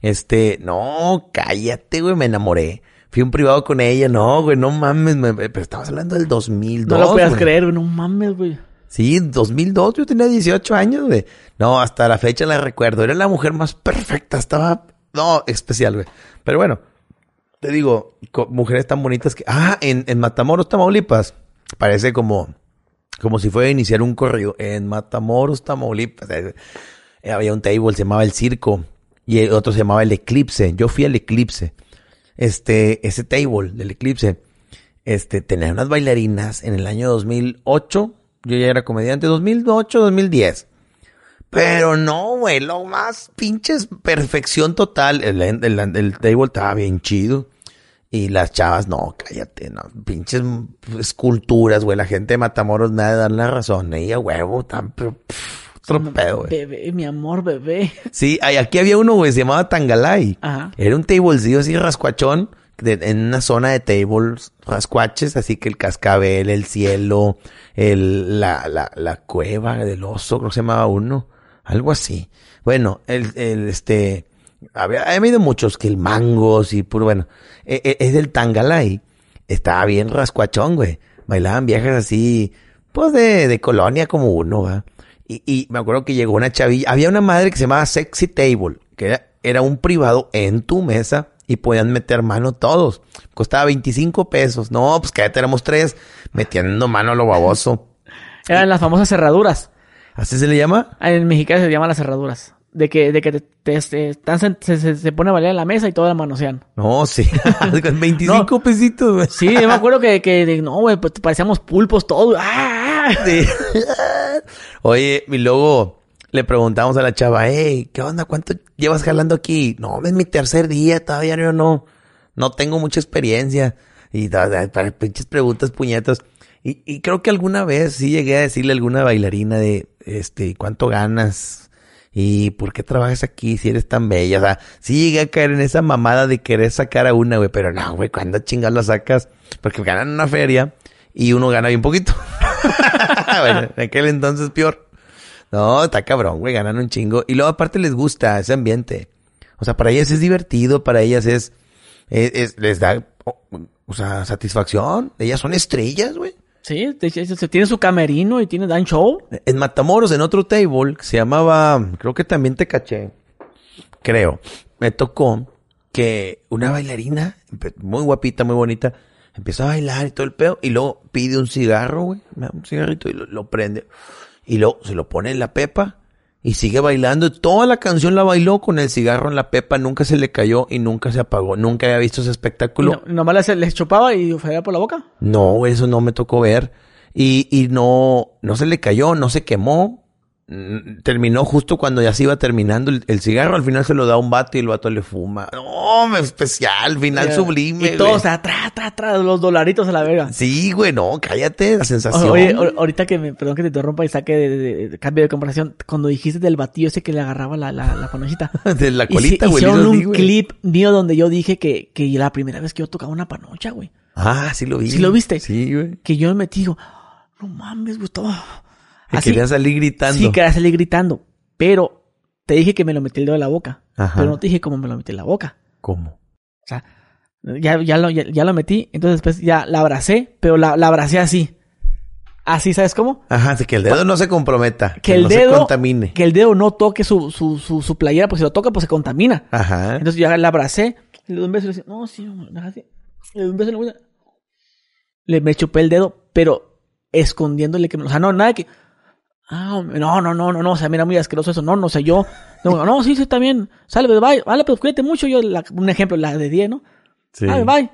Este, no, cállate, güey, me enamoré. Fui un privado con ella, no, güey, no mames, pero estabas hablando del 2002. No lo creer, güey, no mames, güey. Sí, 2002, yo tenía 18 años, güey. No, hasta la fecha la recuerdo. Era la mujer más perfecta, estaba, no, especial, güey. Pero bueno, te digo, mujeres tan bonitas que, ah, en, en Matamoros, Tamaulipas, parece como, como si fuera a iniciar un corrido. En Matamoros, Tamaulipas, eh, había un table, se llamaba El Circo, y el otro se llamaba El Eclipse. Yo fui al Eclipse este, ese table del eclipse, este, tenía unas bailarinas en el año 2008. Yo ya era comediante, 2008, 2010. Pero no, güey, lo más pinches perfección total. El, el, table estaba bien chido. Y las chavas, no, cállate, no, pinches esculturas, güey. La gente de Matamoros, nada de dar la razón. Ella, huevo, tan, Bebé, mi amor, bebé. Sí, aquí había uno, güey, se llamaba Tangalay. Ajá. Era un tablecillo así rascuachón. en una zona de tables rascuaches, así que el cascabel, el cielo, el, la, la, la cueva del oso, creo que se llamaba uno, algo así. Bueno, el, el, este, había, había habido muchos, que el mangos y puro, bueno, e, e, es del Tangalay. Estaba bien rascuachón, güey. Bailaban viejas así, pues de, de colonia como uno, ¿va? Y, me acuerdo que llegó una chavilla. Había una madre que se llamaba Sexy Table, que era, un privado en tu mesa y podían meter mano todos. Costaba 25 pesos. No, pues que éramos tres metiendo mano a lo baboso. (laughs) Eran las famosas cerraduras. ¿Así se le llama? En mexicano se llama las cerraduras. De que, de que te, se, pone a bailar en la mesa y todo la manosean. No, sí. (laughs) 25 (laughs) pesitos, güey. Sí, yo me acuerdo que, que no, güey, pues parecíamos pulpos todos. ¡Ah! Sí. Oye, y luego le preguntamos a la chava, hey, ¿qué onda? ¿Cuánto llevas jalando aquí? No, es mi tercer día, todavía yo no, no tengo mucha experiencia. Y para pinches preguntas puñetas. Y, y creo que alguna vez sí llegué a decirle a alguna bailarina de, este, ¿cuánto ganas? ¿Y por qué trabajas aquí si eres tan bella? O sea, sí llegué a caer en esa mamada de querer sacar a una, güey, pero no, güey, ¿cuándo chingas la sacas? Porque ganan una feria y uno gana bien poquito. (laughs) (laughs) bueno, en aquel entonces peor. No, está cabrón, güey, ganan un chingo. Y luego aparte les gusta ese ambiente. O sea, para ellas es divertido, para ellas es, es, les da, o sea, satisfacción. Ellas son estrellas, güey. Sí, se tiene su camerino y tiene dan show. En Matamoros, en otro table, que se llamaba, creo que también te caché, creo, me tocó que una bailarina, muy guapita, muy bonita, Empieza a bailar y todo el pedo. Y luego pide un cigarro, güey. Un cigarrito y lo, prende. Y luego se lo pone en la pepa. Y sigue bailando. Toda la canción la bailó con el cigarro en la pepa. Nunca se le cayó y nunca se apagó. Nunca había visto ese espectáculo. No, ¿Nomás les, chupaba y fuera por la boca? No, eso no me tocó ver. Y, y no, no se le cayó, no se quemó. Mm, terminó justo cuando ya se iba terminando el, cigarro. Al final se lo da un vato y el vato le fuma. No, especial, final sublime. Y todos, o sea, tra, tra, tra, los dolaritos a la verga. Sí, güey, no, cállate, la sensación. Oye, ahorita que me, perdón que te interrumpa y saque de, cambio de comparación, cuando dijiste del batillo ese que le agarraba la, la, la panochita. (laughs) de la colita, güey. Hicieron un clip mío donde yo dije que, que la primera vez que yo tocaba una panocha, güey. Ah, sí lo vi. ¿Sí lo viste? Sí, güey. Que yo me metí, digo, no mames, Gustavo Así, quería salir gritando. Sí, quería salir gritando. Pero te dije que me lo metí el dedo en la boca. Pero no te dije cómo me lo metí en la boca. ¿Cómo? O sea, ya, ya, lo, ya, lo metí. Entonces después ya la abracé, pero la, la abracé así. Así, ¿sabes cómo? Ajá, así que el dedo no se comprometa. Que, el no dedo, se contamine. Que el dedo no toque su, su, su, su, playera, pues si lo toca, pues se contamina. Ajá. Entonces ya la abracé, le doy un beso y le dije, no, sí, así. Le doy un beso y le, le me chupé el dedo, pero escondiéndole que... O sea, no, nada que... Ah, no, no, no, no, no, o sea, mira, muy asqueroso eso. No, no sé, yo. No, no sí, sí, está bien. Sale, pues, bye. Vale, pues cuídate mucho. Yo, un ejemplo, la de 10, ¿no? Sí. Vale, bye.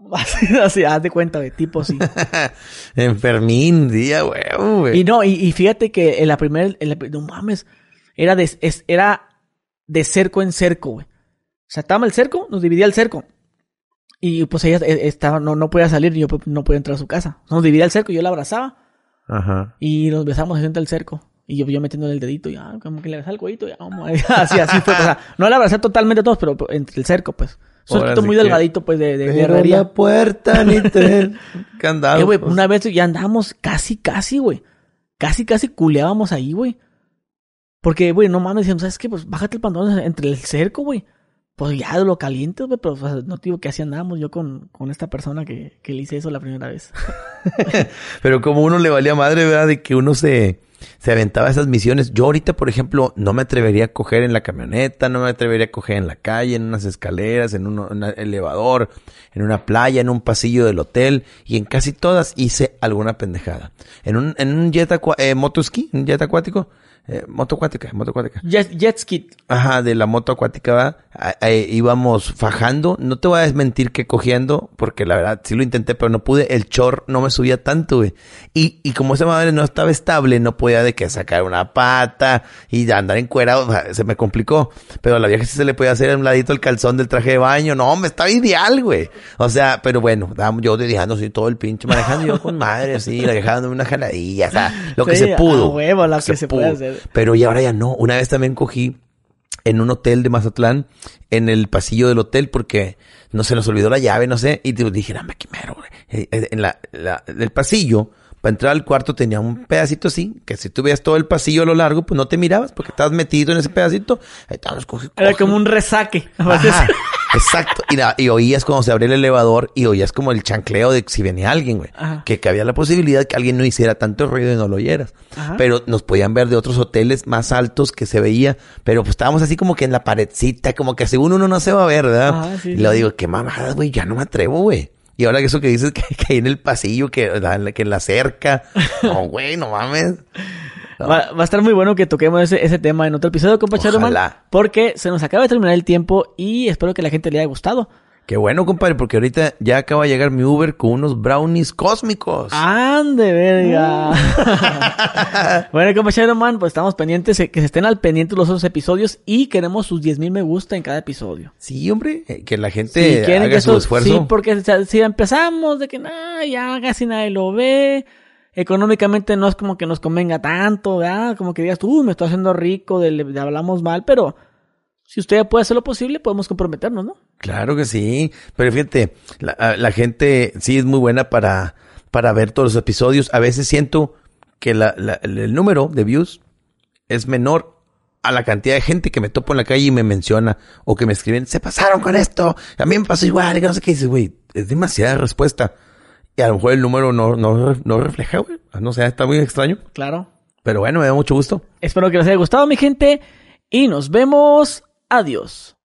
(laughs) Así, así, haz de cuenta, de tipo así. (laughs) Enfermín, día, güey. Y no, y, fíjate que en la primera, no mames, era de, es, era de cerco en cerco, güey. O sea, estaba el cerco, nos dividía el cerco. Y pues ella eh, estaba, no, no podía salir, yo no podía entrar a su casa. Nos dividía el cerco, yo la abrazaba. Ajá. Y nos besamos frente al cerco. Y yo, yo metiéndole el dedito, ya, como que le besaba el cuellito, ya, vamos. (laughs) Así, así fue. O sea, no la abracé totalmente a todos, pero entre el cerco, pues. Eso muy delgadito, pues, de, de Pero la puerta ni te... (laughs) Candado. Eh, güey, pues. una vez ya andábamos casi, casi, güey. Casi, casi culeábamos ahí, güey. Porque, güey, no mames, decíamos, ¿sabes qué? Pues bájate el pantalón entre el cerco, güey. Pues ya lo caliente, güey, pero no te digo que así andábamos yo con, con esta persona que, que le hice eso la primera vez. (laughs) pero como uno le valía madre, ¿verdad? De que uno se, se aventaba esas misiones. Yo ahorita, por ejemplo, no me atrevería a coger en la camioneta, no me atrevería a coger en la calle, en unas escaleras, en un, elevador, en una playa, en un pasillo del hotel. Y en casi todas hice alguna pendejada. En un, en un jet, eh, motoski, un jet acuático, eh, moto acuática, moto acuática. Jet, ski. Ajá, de la moto acuática, ¿va? íbamos fajando. No te voy a desmentir que cogiendo, porque la verdad sí lo intenté, pero no pude. El chor no me subía tanto, güey. Y, y como esa madre no estaba estable, no podía de que sacar una pata y andar encuerado, se me complicó. Pero a la vieja sí se le podía hacer a un ladito el calzón del traje de baño. No, me estaba ideal, güey. O sea, pero bueno, yo dejando así todo el pinche manejando yo con madre, así, la vieja una jaladilla, o sea, lo que se pudo. huevo, lo que se puede hacer. Pero y ahora ya no. Una vez también cogí en un hotel de Mazatlán, en el pasillo del hotel, porque no se nos olvidó la llave, no sé, y dije, dame quimero, eh, eh, En la, la, el pasillo, para entrar al cuarto tenía un pedacito así, que si tú veías todo el pasillo a lo largo, pues no te mirabas, porque estabas metido en ese pedacito. Era como un resaque. Exacto. Y, oías cuando se abría el elevador y oías como el chancleo de si venía alguien, güey. Que, que, había la posibilidad de que alguien no hiciera tanto ruido y no lo oyeras. Pero nos podían ver de otros hoteles más altos que se veía. Pero pues estábamos así como que en la paredcita, como que según uno no se va a ver, ¿verdad? y le digo, qué mamada, güey, ya no me atrevo, güey. Y ahora que eso que dices (laughs) que, que hay en el pasillo, que, que en la cerca. (laughs) No, güey, no mames. Va, a estar muy bueno que toquemos ese, ese tema en otro episodio, compa Charoman, Porque se nos acaba de terminar el tiempo y espero que la gente le haya gustado. Qué bueno, compadre, porque ahorita ya acaba de llegar mi Uber con unos brownies cósmicos. ¡Ande, verga! (laughs) bueno, compa Man, pues estamos pendientes, que se estén al pendiente los otros episodios y queremos sus 10.000 me gusta en cada episodio. Sí, hombre, eh, que la gente haga su esfuerzo. Sí, porque si empezamos de que nah, ya casi nadie lo ve, económicamente no es como que nos convenga tanto, ¿verdad? Como que digas, tú, me estoy haciendo rico, de, de hablamos mal, pero si usted puede hacer lo posible, podemos comprometernos, ¿no? Claro que sí. Pero fíjate, la, gente sí es muy buena para, para ver todos los episodios. A veces siento que la, el número de views es menor a la cantidad de gente que me topo en la calle y me menciona o que me escriben, se pasaron con esto, a mí me pasó igual, y no sé qué dices, güey, es demasiada respuesta. Y a lo mejor el número no, no, no refleja, güey. No sé, está muy extraño. Claro. Pero bueno, me da mucho gusto. Espero que les haya gustado, mi gente. Y nos vemos Adiós.